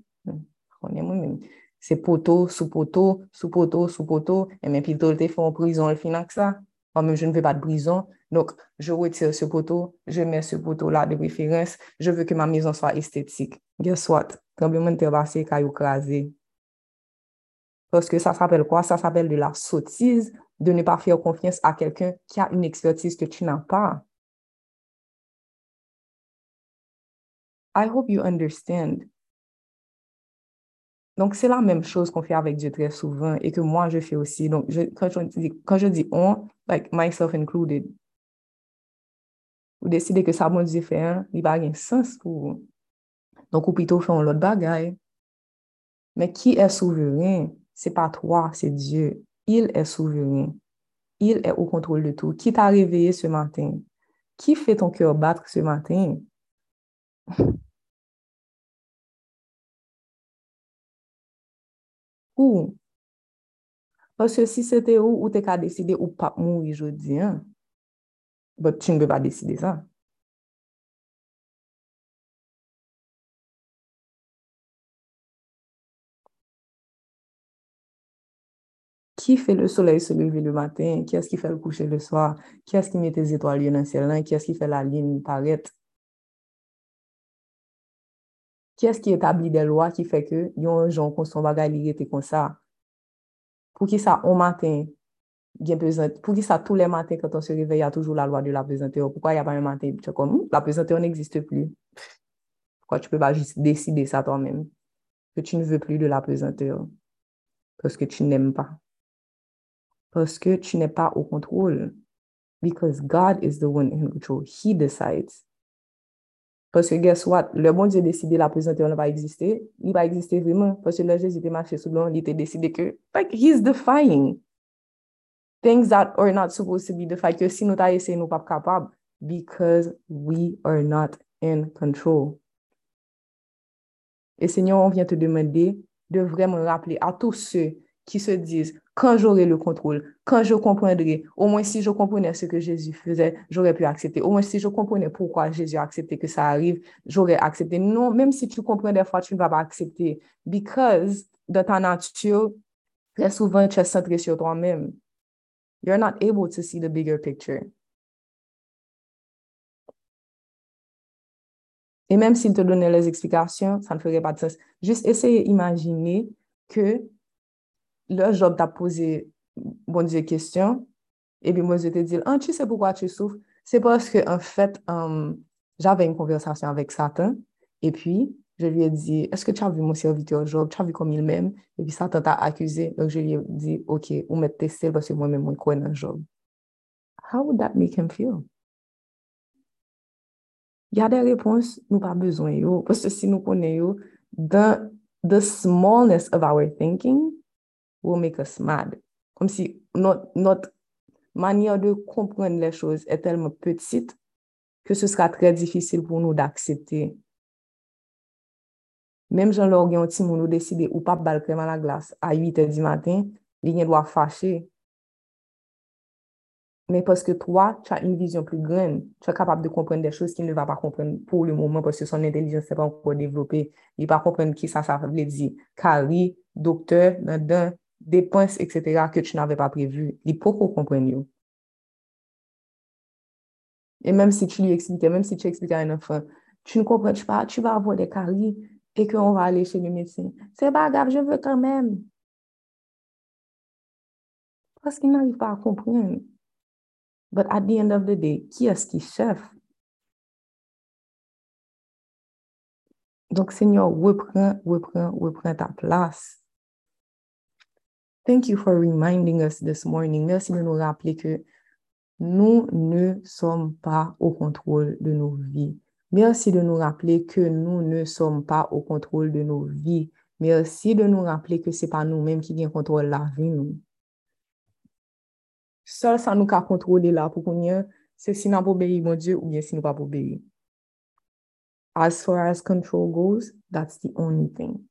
est moi-même, c'est poteau, sous poteau, sous poteau, sous poteau, et même puis tu fait en prison, le que ça. Moi-même, je ne veux pas de prison. Donc, je retire ce poteau, je mets ce poteau-là de référence. Je veux que ma maison soit esthétique. Guess what? Tremblement de terre passé, caillou crasé. Parce que ça s'appelle quoi? Ça s'appelle de la sottise, de ne pas faire confiance à quelqu'un qui a une expertise que tu n'as pas. I hope you understand. Donc, c'est la même chose qu'on fait avec Dieu très souvent et que moi, je fais aussi. Donc, quand, je dis, quand je dis on, like myself included, vous décidez que ça, bon Dieu fait, il va un sens pour vous. Donc, ou plutôt fait l'autre bagaille. Mais qui est souverain? C'est pas toi, c'est Dieu. Il est souverain. Il est au contrôle de tout. Qui t'a réveillé ce matin? Qui fait ton cœur battre ce matin? Ou? Parce que si c'était où, ou t'es qu'à décider ou pas mourir aujourd'hui? But tu ne peux pas décider ça. Qui fait le soleil se lever le matin? Qui est-ce qui fait le coucher le soir? Qui est-ce qui met tes étoiles dans le ciel? Qui est-ce qui fait la ligne paraître? Qui est-ce qui établit des lois qui fait que yon gens qu'on son bagay comme ça? Pour qui ça, au matin, pour qui ça, tous les matins, quand on se réveille, il y a toujours la loi de la présenteur. Pourquoi il n'y a pas un matin, tu comme, la présenteur n'existe plus? Pourquoi tu ne peux pas juste décider ça toi-même? Que tu ne veux plus de la présenteur. Parce que tu n'aimes pas. Parce que tu n'es pas au contrôle. Because God is the one in control. He decides. Parce que guess what? Le bon Dieu décidé la présenteur ne va exister. Il va exister vraiment. Parce que le Jésus était marché sous l'eau, il était décidé que, like, he's defying things that are not supposed to be the fact que si nou ta ese nou pap kapab because we are not in control. Et Seigneur, on vient te demander de vraiment rappeler à tous ceux qui se disent quand j'aurai le contrôle, quand je comprendrai, au moins si je comprenais ce que Jésus faisait, j'aurais pu accepter. Au moins si je comprenais pourquoi Jésus a accepté que ça arrive, j'aurais accepté. Non, même si tu comprends des fois, tu ne vas pas accepter. Because dans ta nature, très souvent, tu es centré sur toi-même. You're not able to see the bigger picture. Et même s'il te donnait les explications, ça ne ferait pas de sens. Juste essayer d'imaginer que le job t'a posé, bon Dieu, question, et puis moi, je te dis, ah, tu sais pourquoi tu souffres? C'est parce que, en fait, um, j'avais une conversation avec Satan, et puis, je lui ai dit, est-ce que tu as vu mon serviteur Job? Tu as vu comme il m'aime? Et puis, Satan t'a accusé. Donc, je lui ai dit, OK, ou mettre testé parce que moi-même, moi, je connais Job. How would that make him feel? Il y a des réponses, nous pas besoin, yo, parce que si nous connaissons, the, the smallness of our thinking will make us mad. Comme si notre manière de comprendre les choses est tellement petite que ce sera très difficile pour nous d'accepter. Même Jean-Laurent Guillaume, nous décider ou pas bal crème à la glace à 8 h du matin, il doit fâcher mais parce que toi, tu as une vision plus grande, tu es capable de comprendre des choses qu'il ne va pas comprendre pour le moment parce que son intelligence n'est pas encore développée. Il ne va pas comprendre qui ça, ça veut dire. Carrie, docteur, dépenses, etc., que tu n'avais pas prévu. Il peut comprendre. Et même si tu lui expliquais, même si tu expliques à un enfant, tu ne comprends pas, tu vas avoir des caries et qu'on va aller chez le médecin. C'est pas grave, je veux quand même. Parce qu'il n'arrive pas à comprendre. But at the end of the day, qui est-ce qui chef? Donc, Seigneur, reprends, reprends, reprends ta place. Thank you for reminding us this morning. Merci de nous rappeler que nous ne sommes pas au contrôle de nos vies. Merci de nous rappeler que nous ne sommes pas au contrôle de nos vies. Merci de nous rappeler que ce n'est pas nous-mêmes qui avons contrôle la vie. Nous. Seul ça nous a contrôler là pour qu'on c'est si nous obéir mon Dieu ou bien si nous pas obéir. As far as control goes, that's the only thing.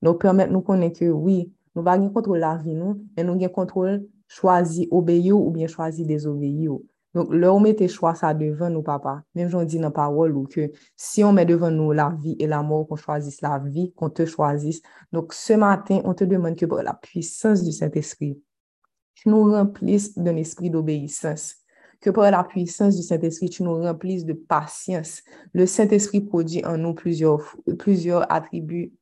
Nous permettre nous connaître que oui, nous pas contrôle la vie nous, mais nous avons contrôle choisir obéir ou bien choisir désobéir. Donc, là, on met choix ça devant nous, papa. Même j'en dis dans la parole ou que si on met devant nous la vie et la mort, qu'on choisisse la vie, qu'on te choisisse. Donc, ce matin, on te demande que par la puissance du Saint-Esprit, tu nous remplisses d'un esprit d'obéissance. Que par la puissance du Saint-Esprit, tu nous remplisses de patience. Le Saint-Esprit produit en nous plusieurs, plusieurs attributs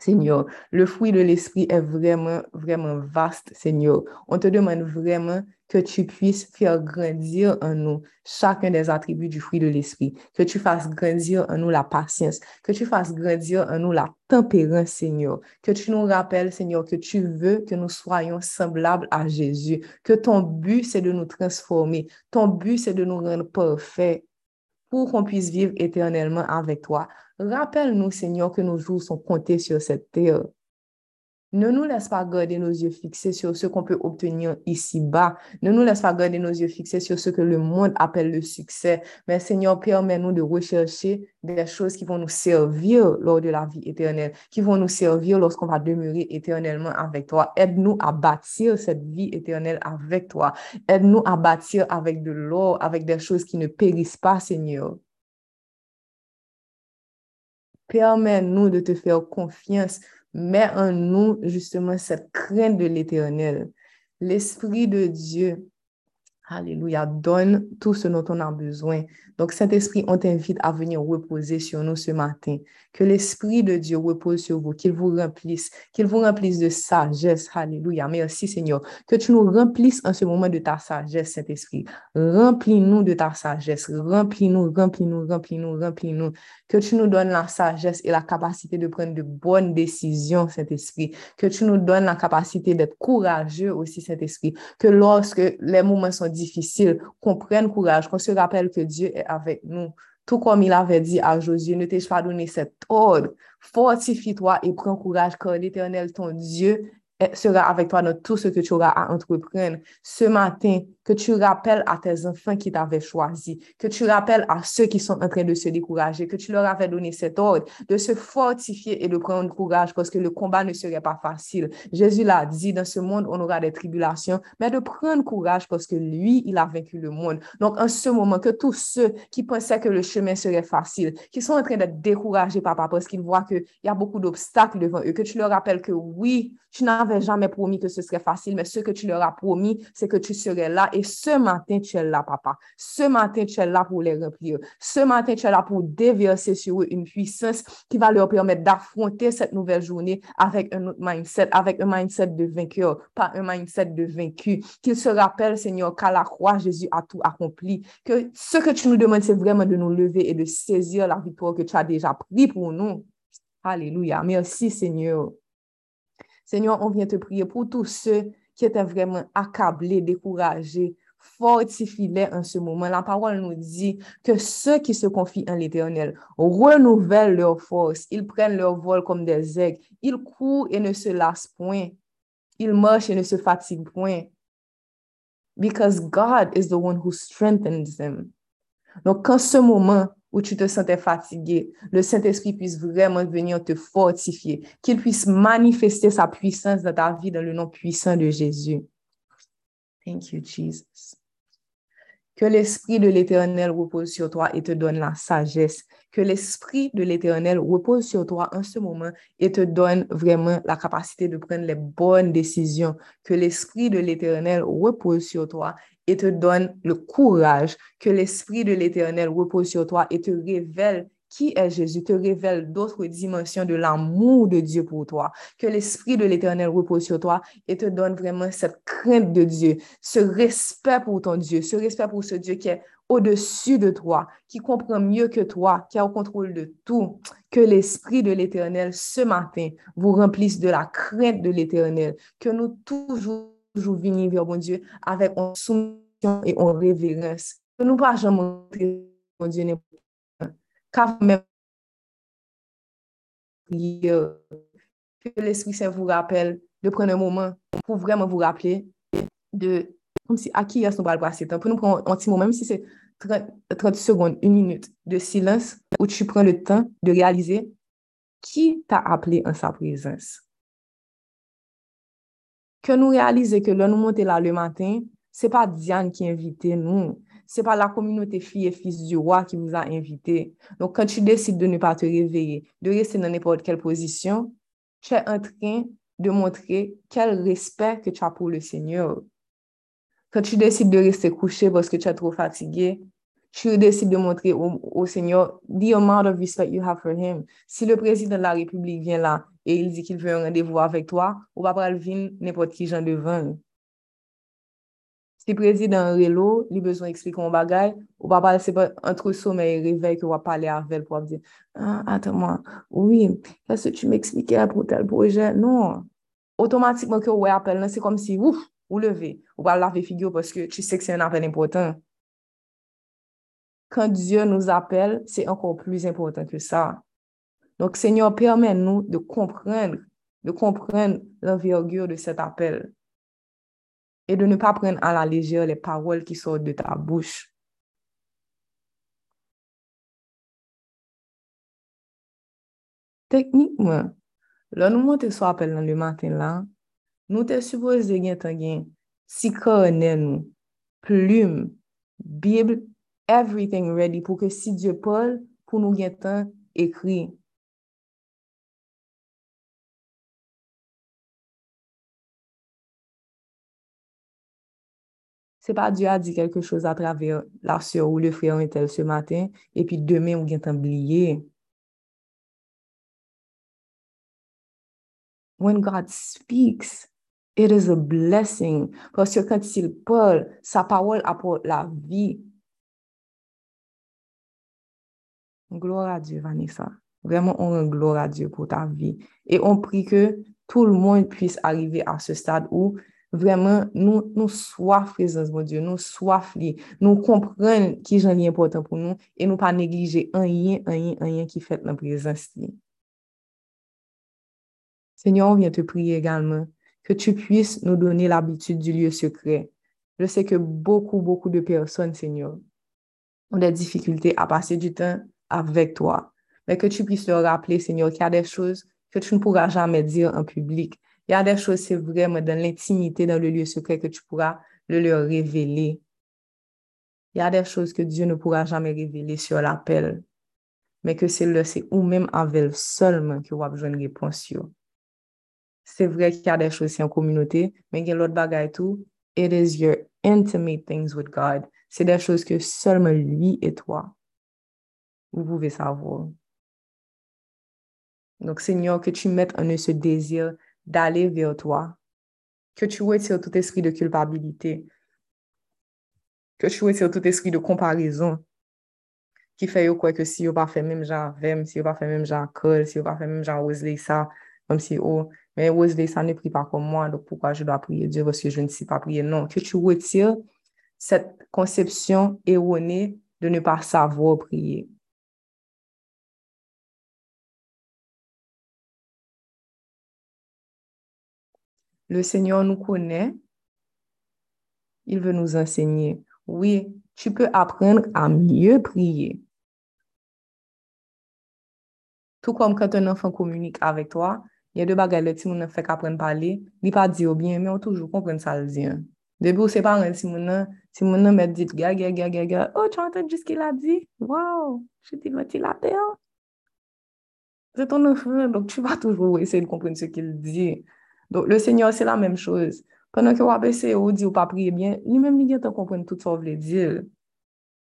Seigneur. Le fruit de l'esprit est vraiment, vraiment vaste, Seigneur. On te demande vraiment que tu puisses faire grandir en nous chacun des attributs du fruit de l'esprit, que tu fasses grandir en nous la patience, que tu fasses grandir en nous la tempérance, Seigneur, que tu nous rappelles, Seigneur, que tu veux que nous soyons semblables à Jésus, que ton but, c'est de nous transformer, ton but, c'est de nous rendre parfaits pour qu'on puisse vivre éternellement avec toi. Rappelle-nous, Seigneur, que nos jours sont comptés sur cette terre. Ne nous laisse pas garder nos yeux fixés sur ce qu'on peut obtenir ici-bas. Ne nous laisse pas garder nos yeux fixés sur ce que le monde appelle le succès. Mais Seigneur, permets-nous de rechercher des choses qui vont nous servir lors de la vie éternelle, qui vont nous servir lorsqu'on va demeurer éternellement avec toi. Aide-nous à bâtir cette vie éternelle avec toi. Aide-nous à bâtir avec de l'or, avec des choses qui ne périssent pas, Seigneur. Permets-nous de te faire confiance Mets en nous justement cette crainte de l'éternel. L'Esprit de Dieu Alléluia. Donne tout ce dont on a besoin. Donc, Saint-Esprit, on t'invite à venir reposer sur nous ce matin. Que l'Esprit de Dieu repose sur vous, qu'il vous remplisse, qu'il vous remplisse de sagesse. Alléluia. Merci, Seigneur. Que tu nous remplisses en ce moment de ta sagesse, Saint-Esprit. Remplis-nous de ta sagesse. Remplis-nous, remplis-nous, remplis-nous, remplis-nous. Que tu nous donnes la sagesse et la capacité de prendre de bonnes décisions, Saint-Esprit. Que tu nous donnes la capacité d'être courageux aussi, Saint-Esprit. Que lorsque les moments sont difficile, qu'on prenne courage, qu'on se rappelle que Dieu est avec nous. Tout comme il avait dit à Josué, ne t'ai-je pas donné cet ordre? Fortifie-toi et prends courage, car l'Éternel, ton Dieu, sera avec toi dans tout ce que tu auras à entreprendre. Ce matin, que tu rappelles à tes enfants qui t'avaient choisi, que tu rappelles à ceux qui sont en train de se décourager, que tu leur avais donné cet ordre de se fortifier et de prendre courage parce que le combat ne serait pas facile. Jésus l'a dit, dans ce monde, on aura des tribulations, mais de prendre courage parce que lui, il a vaincu le monde. Donc, en ce moment, que tous ceux qui pensaient que le chemin serait facile, qui sont en train d'être découragés, papa, parce qu'ils voient qu'il y a beaucoup d'obstacles devant eux, que tu leur rappelles que oui, tu n'avais jamais promis que ce serait facile, mais ce que tu leur as promis, c'est que tu serais là. Ce matin, tu es là, papa. Ce matin, tu es là pour les remplir. Ce matin, tu es là pour déverser sur eux une puissance qui va leur permettre d'affronter cette nouvelle journée avec un autre mindset, avec un mindset de vainqueur, pas un mindset de vaincu. Qu'ils se rappellent, Seigneur, qu'à la croix, Jésus a tout accompli. Que ce que tu nous demandes, c'est vraiment de nous lever et de saisir la victoire que tu as déjà pris pour nous. Alléluia. Merci, Seigneur. Seigneur, on vient te prier pour tous ceux qui étaient vraiment accablés, découragés, fortifie-les en ce moment. La parole nous dit que ceux qui se confient en l'Éternel renouvellent leur force. Ils prennent leur vol comme des aigles. Ils courent et ne se lassent point. Ils marchent et ne se fatiguent point. Because God is the one who strengthens them. Donc, en ce moment, où tu te sentais fatigué, le Saint-Esprit puisse vraiment venir te fortifier, qu'il puisse manifester sa puissance dans ta vie dans le nom puissant de Jésus. Thank you, Jesus. Que l'Esprit de l'Éternel repose sur toi et te donne la sagesse. Que l'Esprit de l'Éternel repose sur toi en ce moment et te donne vraiment la capacité de prendre les bonnes décisions. Que l'Esprit de l'Éternel repose sur toi et te donne le courage que l'Esprit de l'Éternel repose sur toi et te révèle qui est Jésus, te révèle d'autres dimensions de l'amour de Dieu pour toi. Que l'Esprit de l'Éternel repose sur toi et te donne vraiment cette crainte de Dieu, ce respect pour ton Dieu, ce respect pour ce Dieu qui est au-dessus de toi, qui comprend mieux que toi, qui a au contrôle de tout. Que l'Esprit de l'Éternel ce matin vous remplisse de la crainte de l'Éternel. Que nous toujours toujours venir vers mon Dieu avec en soumission et en révérence. Nous pas jamais montrer mon Dieu car même que l'Esprit Saint vous rappelle de prendre un moment pour vraiment vous rappeler de comme si à qui est-ce qu'on va le passer. Pour nous prendre un petit moment, même si c'est 30, 30 secondes, une minute de silence où tu prends le temps de réaliser qui t'a appelé en sa présence que nous réaliser que là, nous monter là le matin, c'est pas Diane qui a invité nous. C'est pas la communauté filles et fils du roi qui vous a invité. Donc, quand tu décides de ne pas te réveiller, de rester dans n'importe quelle position, tu es en train de montrer quel respect que tu as pour le Seigneur. Quand tu décides de rester couché parce que tu es trop fatigué, tu décides de montrer au, Seigneur the amount of respect you have for him. Si le président de la République vient là e il di ki l fè yon randevou avèk toa, ou pa pral vin nepot ki jan devan. Si prezident relo, li bezon eksplikon bagay, ou pa pral sepa antre somè e revey ki wap pale avèl pou ap di, ah, atan mwen, oui, kase tu m'eksplike apou tel proje, non. Otomatikman ki ou wè apel nan, se kom si, ouf, ou leve, ou pral lave figyo, paske tu se kse yon apel impotant. Kan Diyo nou apel, se ankon plus impotant ke sa. Donc, Seigneur, permets-nous de comprendre, de comprendre l'envergure de cet appel et de ne pas prendre à la légère les paroles qui sortent de ta bouche. Teknikman, lò nou mwote sou apel nan le maten lan, nou te suppose gen tan gen si konen nou, plume, bibl, everything ready pou ke si Diyo Paul pou nou gen tan ekri. C'est pas Dieu a dit quelque chose à travers la soeur ou le frère un tel ce matin, et puis demain, on vient oublié. When God speaks, it is a blessing. Parce que quand il parle, sa parole apporte la vie. Gloire à Dieu, Vanessa. Vraiment, on rend gloire à Dieu pour ta vie. Et on prie que tout le monde puisse arriver à ce stade où vraiment nous, nous soif présence, mon Dieu, nous soif nous comprenons qui j'en est important pour nous et nous pas négliger un rien, un rien, un rien qui fait la présence. Seigneur, on vient te prier également que tu puisses nous donner l'habitude du lieu secret. Je sais que beaucoup, beaucoup de personnes, Seigneur, ont des difficultés à passer du temps avec toi. Mais que tu puisses leur rappeler, Seigneur, qu'il y a des choses que tu ne pourras jamais dire en public. Il y a des choses, c'est vraiment dans l'intimité, dans le lieu secret que tu pourras le leur révéler. Il y a des choses que Dieu ne pourra jamais révéler sur l'appel, mais que c'est le, c'est ou même avec seulement que vous avez besoin de réponse. c'est vrai qu'il y a des choses en communauté, mais il y a l'autre bagaille tout. It is your intimate things with God. C'est des choses que seulement lui et toi, vous pouvez savoir. Donc, Seigneur, que tu mettes en eux ce désir d'aller vers toi, que tu retires tout esprit de culpabilité, que tu retires tout esprit de comparaison qui fait quoi que si on pas fait même genre Vem, si on pas fait même genre Cole, si on pas fait même genre Wesley ça, comme si oh, mais Wesley ça ne prie pas comme moi, donc pourquoi je dois prier Dieu parce que je ne sais pas prier. Non, que tu retires cette conception erronée de ne pas savoir prier. Le Seigneur nous connaît. Il veut nous enseigner. Oui, tu peux apprendre à mieux prier. Tout comme quand un enfant communique avec toi, il y a deux bagages là, si on ne fait qu'apprendre à parler, il pas dire bien, mais on toujours comprendre ça le dit. Depuis c'est pas si mon si mon me dit ga ga ga ga ga, oh tu as entendu ce qu'il a dit? Wow, je dis ventilateur. C'est ton enfant, donc tu vas toujours essayer de comprendre ce qu'il dit. Donc, le Seigneur, c'est la même chose. Pendant que vous essayé ou dit ou pas prier bien, lui-même, il vient comprendre tout ce que vous voulez dire.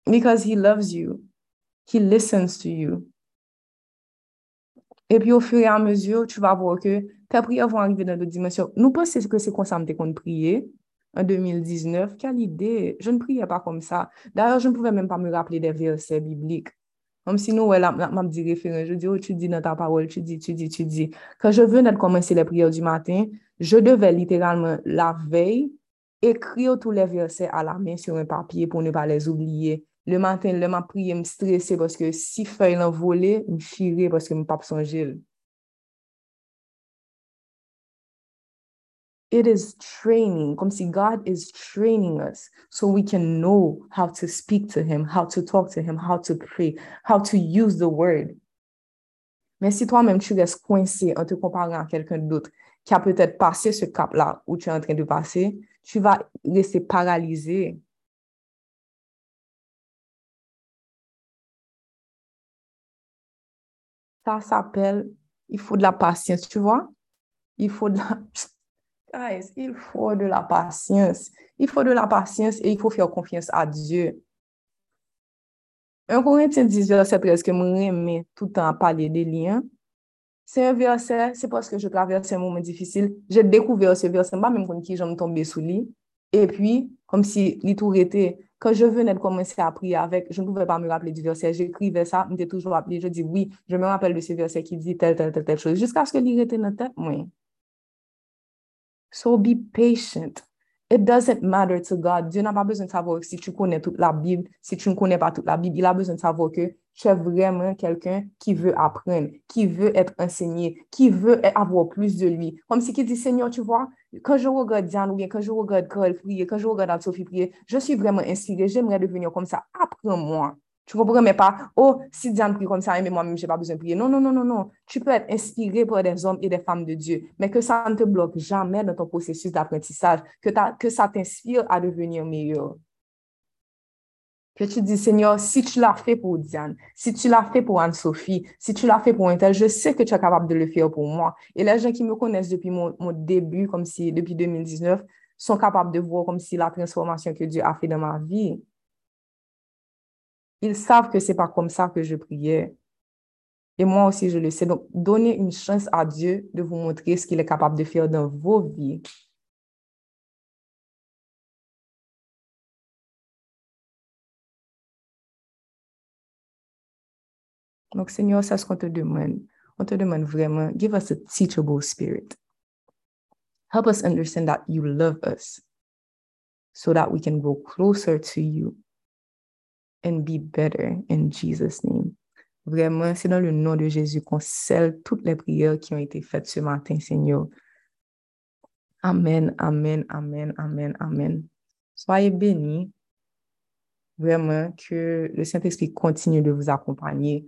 Because he loves you. He listens to you. Et puis, au fur et à mesure, tu vas voir que tes prières vont arriver dans d'autres dimensions. Nous pensons que c'est comme ça qu'on priait en 2019. Quelle idée! Je ne priais pas comme ça. D'ailleurs, je ne pouvais même pas me rappeler des versets bibliques. Comme si nous, ouais, m'a dit référent. Je dis, oh, tu dis dans ta parole, tu dis, tu dis, tu dis. Quand je venais de commencer les prières du matin, je devais littéralement la veille écrire tous les versets à la main sur un papier pour ne pas les oublier. Le matin, le m'a prié, me stresser parce que si feuille l'envolée, me chirer parce que me pas songer. It is training, comme si God is training us so we can know how to speak to Him, how to talk to Him, how to pray, how to use the word. Mais si toi-même tu restes coincé en te comparant à quelqu'un d'autre qui a peut-être passé ce cap-là où tu es en train de passer, tu vas rester paralysé. Ça s'appelle, il faut de la patience, tu vois? Il faut de la... Guys, il faut de la patience. Il faut de la patience et il faut faire confiance à Dieu. Un Corinthien 10, verset 13, que moi aime tout temps parler des liens. C'est un verset, c'est parce que je traverse un moment difficile. J'ai découvert ce verset, pas même quand j'en tombé sous lui. Et puis, comme si il tout était, quand je venais de commencer à prier avec, je ne pouvais pas me rappeler du verset. J'écrivais ça, je m'étais toujours appelé. Je dis oui, je me rappelle de ce verset qui dit telle, telle, telle, telle chose. Jusqu'à ce que était dans la tête, oui. So be patient. It doesn't matter to God. Dieu n'a pas besoin de savoir si tu connais toute la Bible, si tu ne connais pas toute la Bible. Il a besoin de savoir que tu es vraiment quelqu'un qui veut apprendre, qui veut être enseigné, qui veut avoir plus de lui. Comme si qui dit, Seigneur, tu vois, quand je regarde Diane ou bien quand je regarde Carl prier, quand je regarde Sophie prier, je suis vraiment inspirée. J'aimerais devenir comme ça. Apprends-moi. Tu comprends, mais pas, oh, si Diane prie comme ça, mais moi-même, je n'ai pas besoin de prier. Non, non, non, non, non. Tu peux être inspiré par des hommes et des femmes de Dieu, mais que ça ne te bloque jamais dans ton processus d'apprentissage, que, que ça t'inspire à devenir meilleur. Que tu dis, Seigneur, si tu l'as fait pour Diane, si tu l'as fait pour Anne-Sophie, si tu l'as fait pour un tel, je sais que tu es capable de le faire pour moi. Et les gens qui me connaissent depuis mon, mon début, comme si depuis 2019, sont capables de voir comme si la transformation que Dieu a fait dans ma vie. Ils savent que c'est pas comme ça que je priais. Et moi aussi, je le sais. Donc, donnez une chance à Dieu de vous montrer ce qu'il est capable de faire dans vos vies. Donc, Seigneur, c'est ce qu'on te demande. On te demande vraiment, give us a teachable spirit. Help us understand that you love us so that we can grow closer to you and be better in Jesus' name. Vraiment, c'est dans le nom de Jésus qu'on scelle toutes les prières qui ont été faites ce matin, Seigneur. Amen, amen, amen, amen, amen. Soyez bénis. Vraiment, que le Saint-Esprit continue de vous accompagner.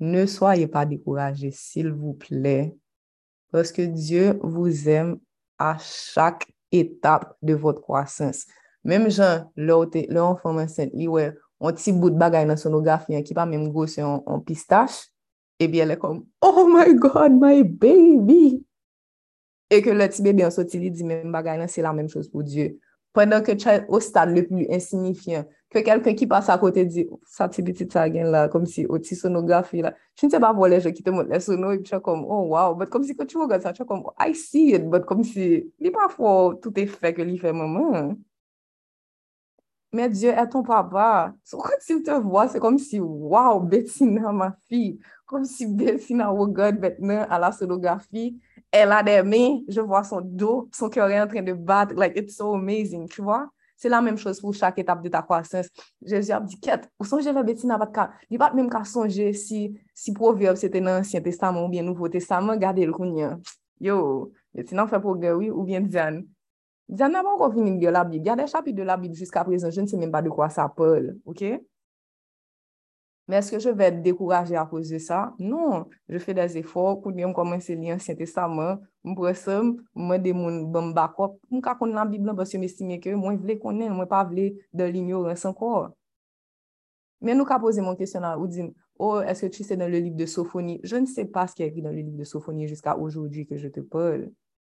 Ne soyez pas découragés, s'il vous plaît, parce que Dieu vous aime à chaque étape de votre croissance. Même Jean, l'enfant enceinte, il un petit bout de bagaille dans sonographie hein, qui pas même gros, c'est un, pistache. Et bien, elle est comme, oh my God, my baby. E ke le ti bebe an soti li di men bagay nan, se la menm chos pou Diyo. Pendan ke chay o stad le plu insignifyan, ke kelken ki pasa kote di, sa ti biti ta gen la, kom si o ti sonografi la, chen se ba vole je ki te mot le sono, e pi chan kom, oh wow, but kom si ko ti wogan sa, chan kom, I see it, but kom si, li pa fwo tout e fe ke li fe maman. mais Dieu est ton papa. So, quand il te voit, c'est comme si, wow, Bettina, ma fille, comme si Bettina regarde maintenant à la sonographie, elle a des mains, je vois son dos, son cœur est en train de battre, like, it's so amazing, tu vois? C'est la même chose pour chaque étape de ta croissance. Jésus a dit, quête, ou songez la Bettina, pas de il pas même qu'à songer si, si proverbe c'était dans l'Ancien Testament ou bien Nouveau Testament, gardez le Yo, Bettina fait progrès, oui, ou bien Diane, Diyan nan pa ankon finin de la Bib. Gade chapit de la Bib jiska prezant, je ne se men pa de kwa sa Paul, ok? Men eske je ve dekouraje a kouz de sa? Non, je fe des efor, kou diyon komanse li ansyen testaman, mpresem, mwen de moun bèm bakop, mwen ka kon lan Bib lan, basye mwen estime ke mwen vle konen, mwen pa vle de l'ignorans ankor. Men nou ka pose moun kesyon nan ou di, oh, eske tu se dan le liv de Sofoni? Je ne se pa se ki ekri dan le liv de Sofoni jiska oujou di ke je te Paul.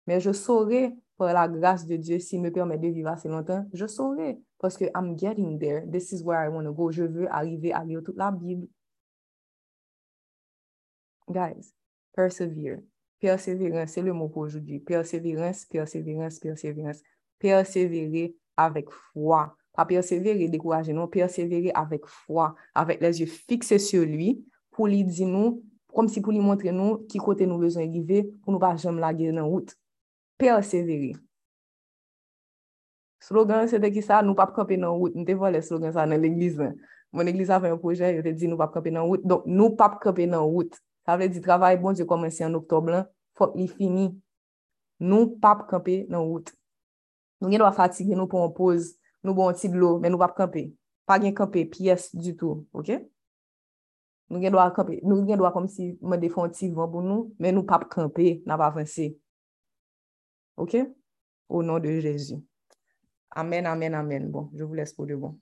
Men je sore par la grâce de Dieu, s'il me permet de vivre assez longtemps, je saurai. Parce que I'm getting there. This is where I want to go. Je veux arriver à lire toute la Bible. Guys, persevere. Persévérance, c'est le mot pour aujourd'hui. Persévérance, persévérance, persévérance. Persévérer avec foi. Pas persévérer, décourager, non. Persévérer avec foi, avec les yeux fixés sur lui, pour lui dire nous, comme si pour lui montrer nous qui côté nous besoin d'arriver, pour nous pas jamais la guerre dans route. persevere. Slogan se de ki sa, nou pap kampe nan wout. Nte vole slogan sa nan l'eglize. Mon eglize avè yon proje, yo te di nou pap kampe nan wout. Don, nou pap kampe nan wout. Sa vle di travay bon diyo komensi an oktob lan, fok li fini. Nou pap kampe nan wout. Nou gen do a fatige, nou pou an pose, nou bon ti blo, men nou pap kampe. Pa gen kampe, piyes du tout, ok? Nou gen do a kampe, nou gen do a kom si mwen defon ti van pou nou, men nou pap kampe, nan pa avanse. OK? Au nom de Jésus. Amen, amen, amen. Bon, je vous laisse pour de bon.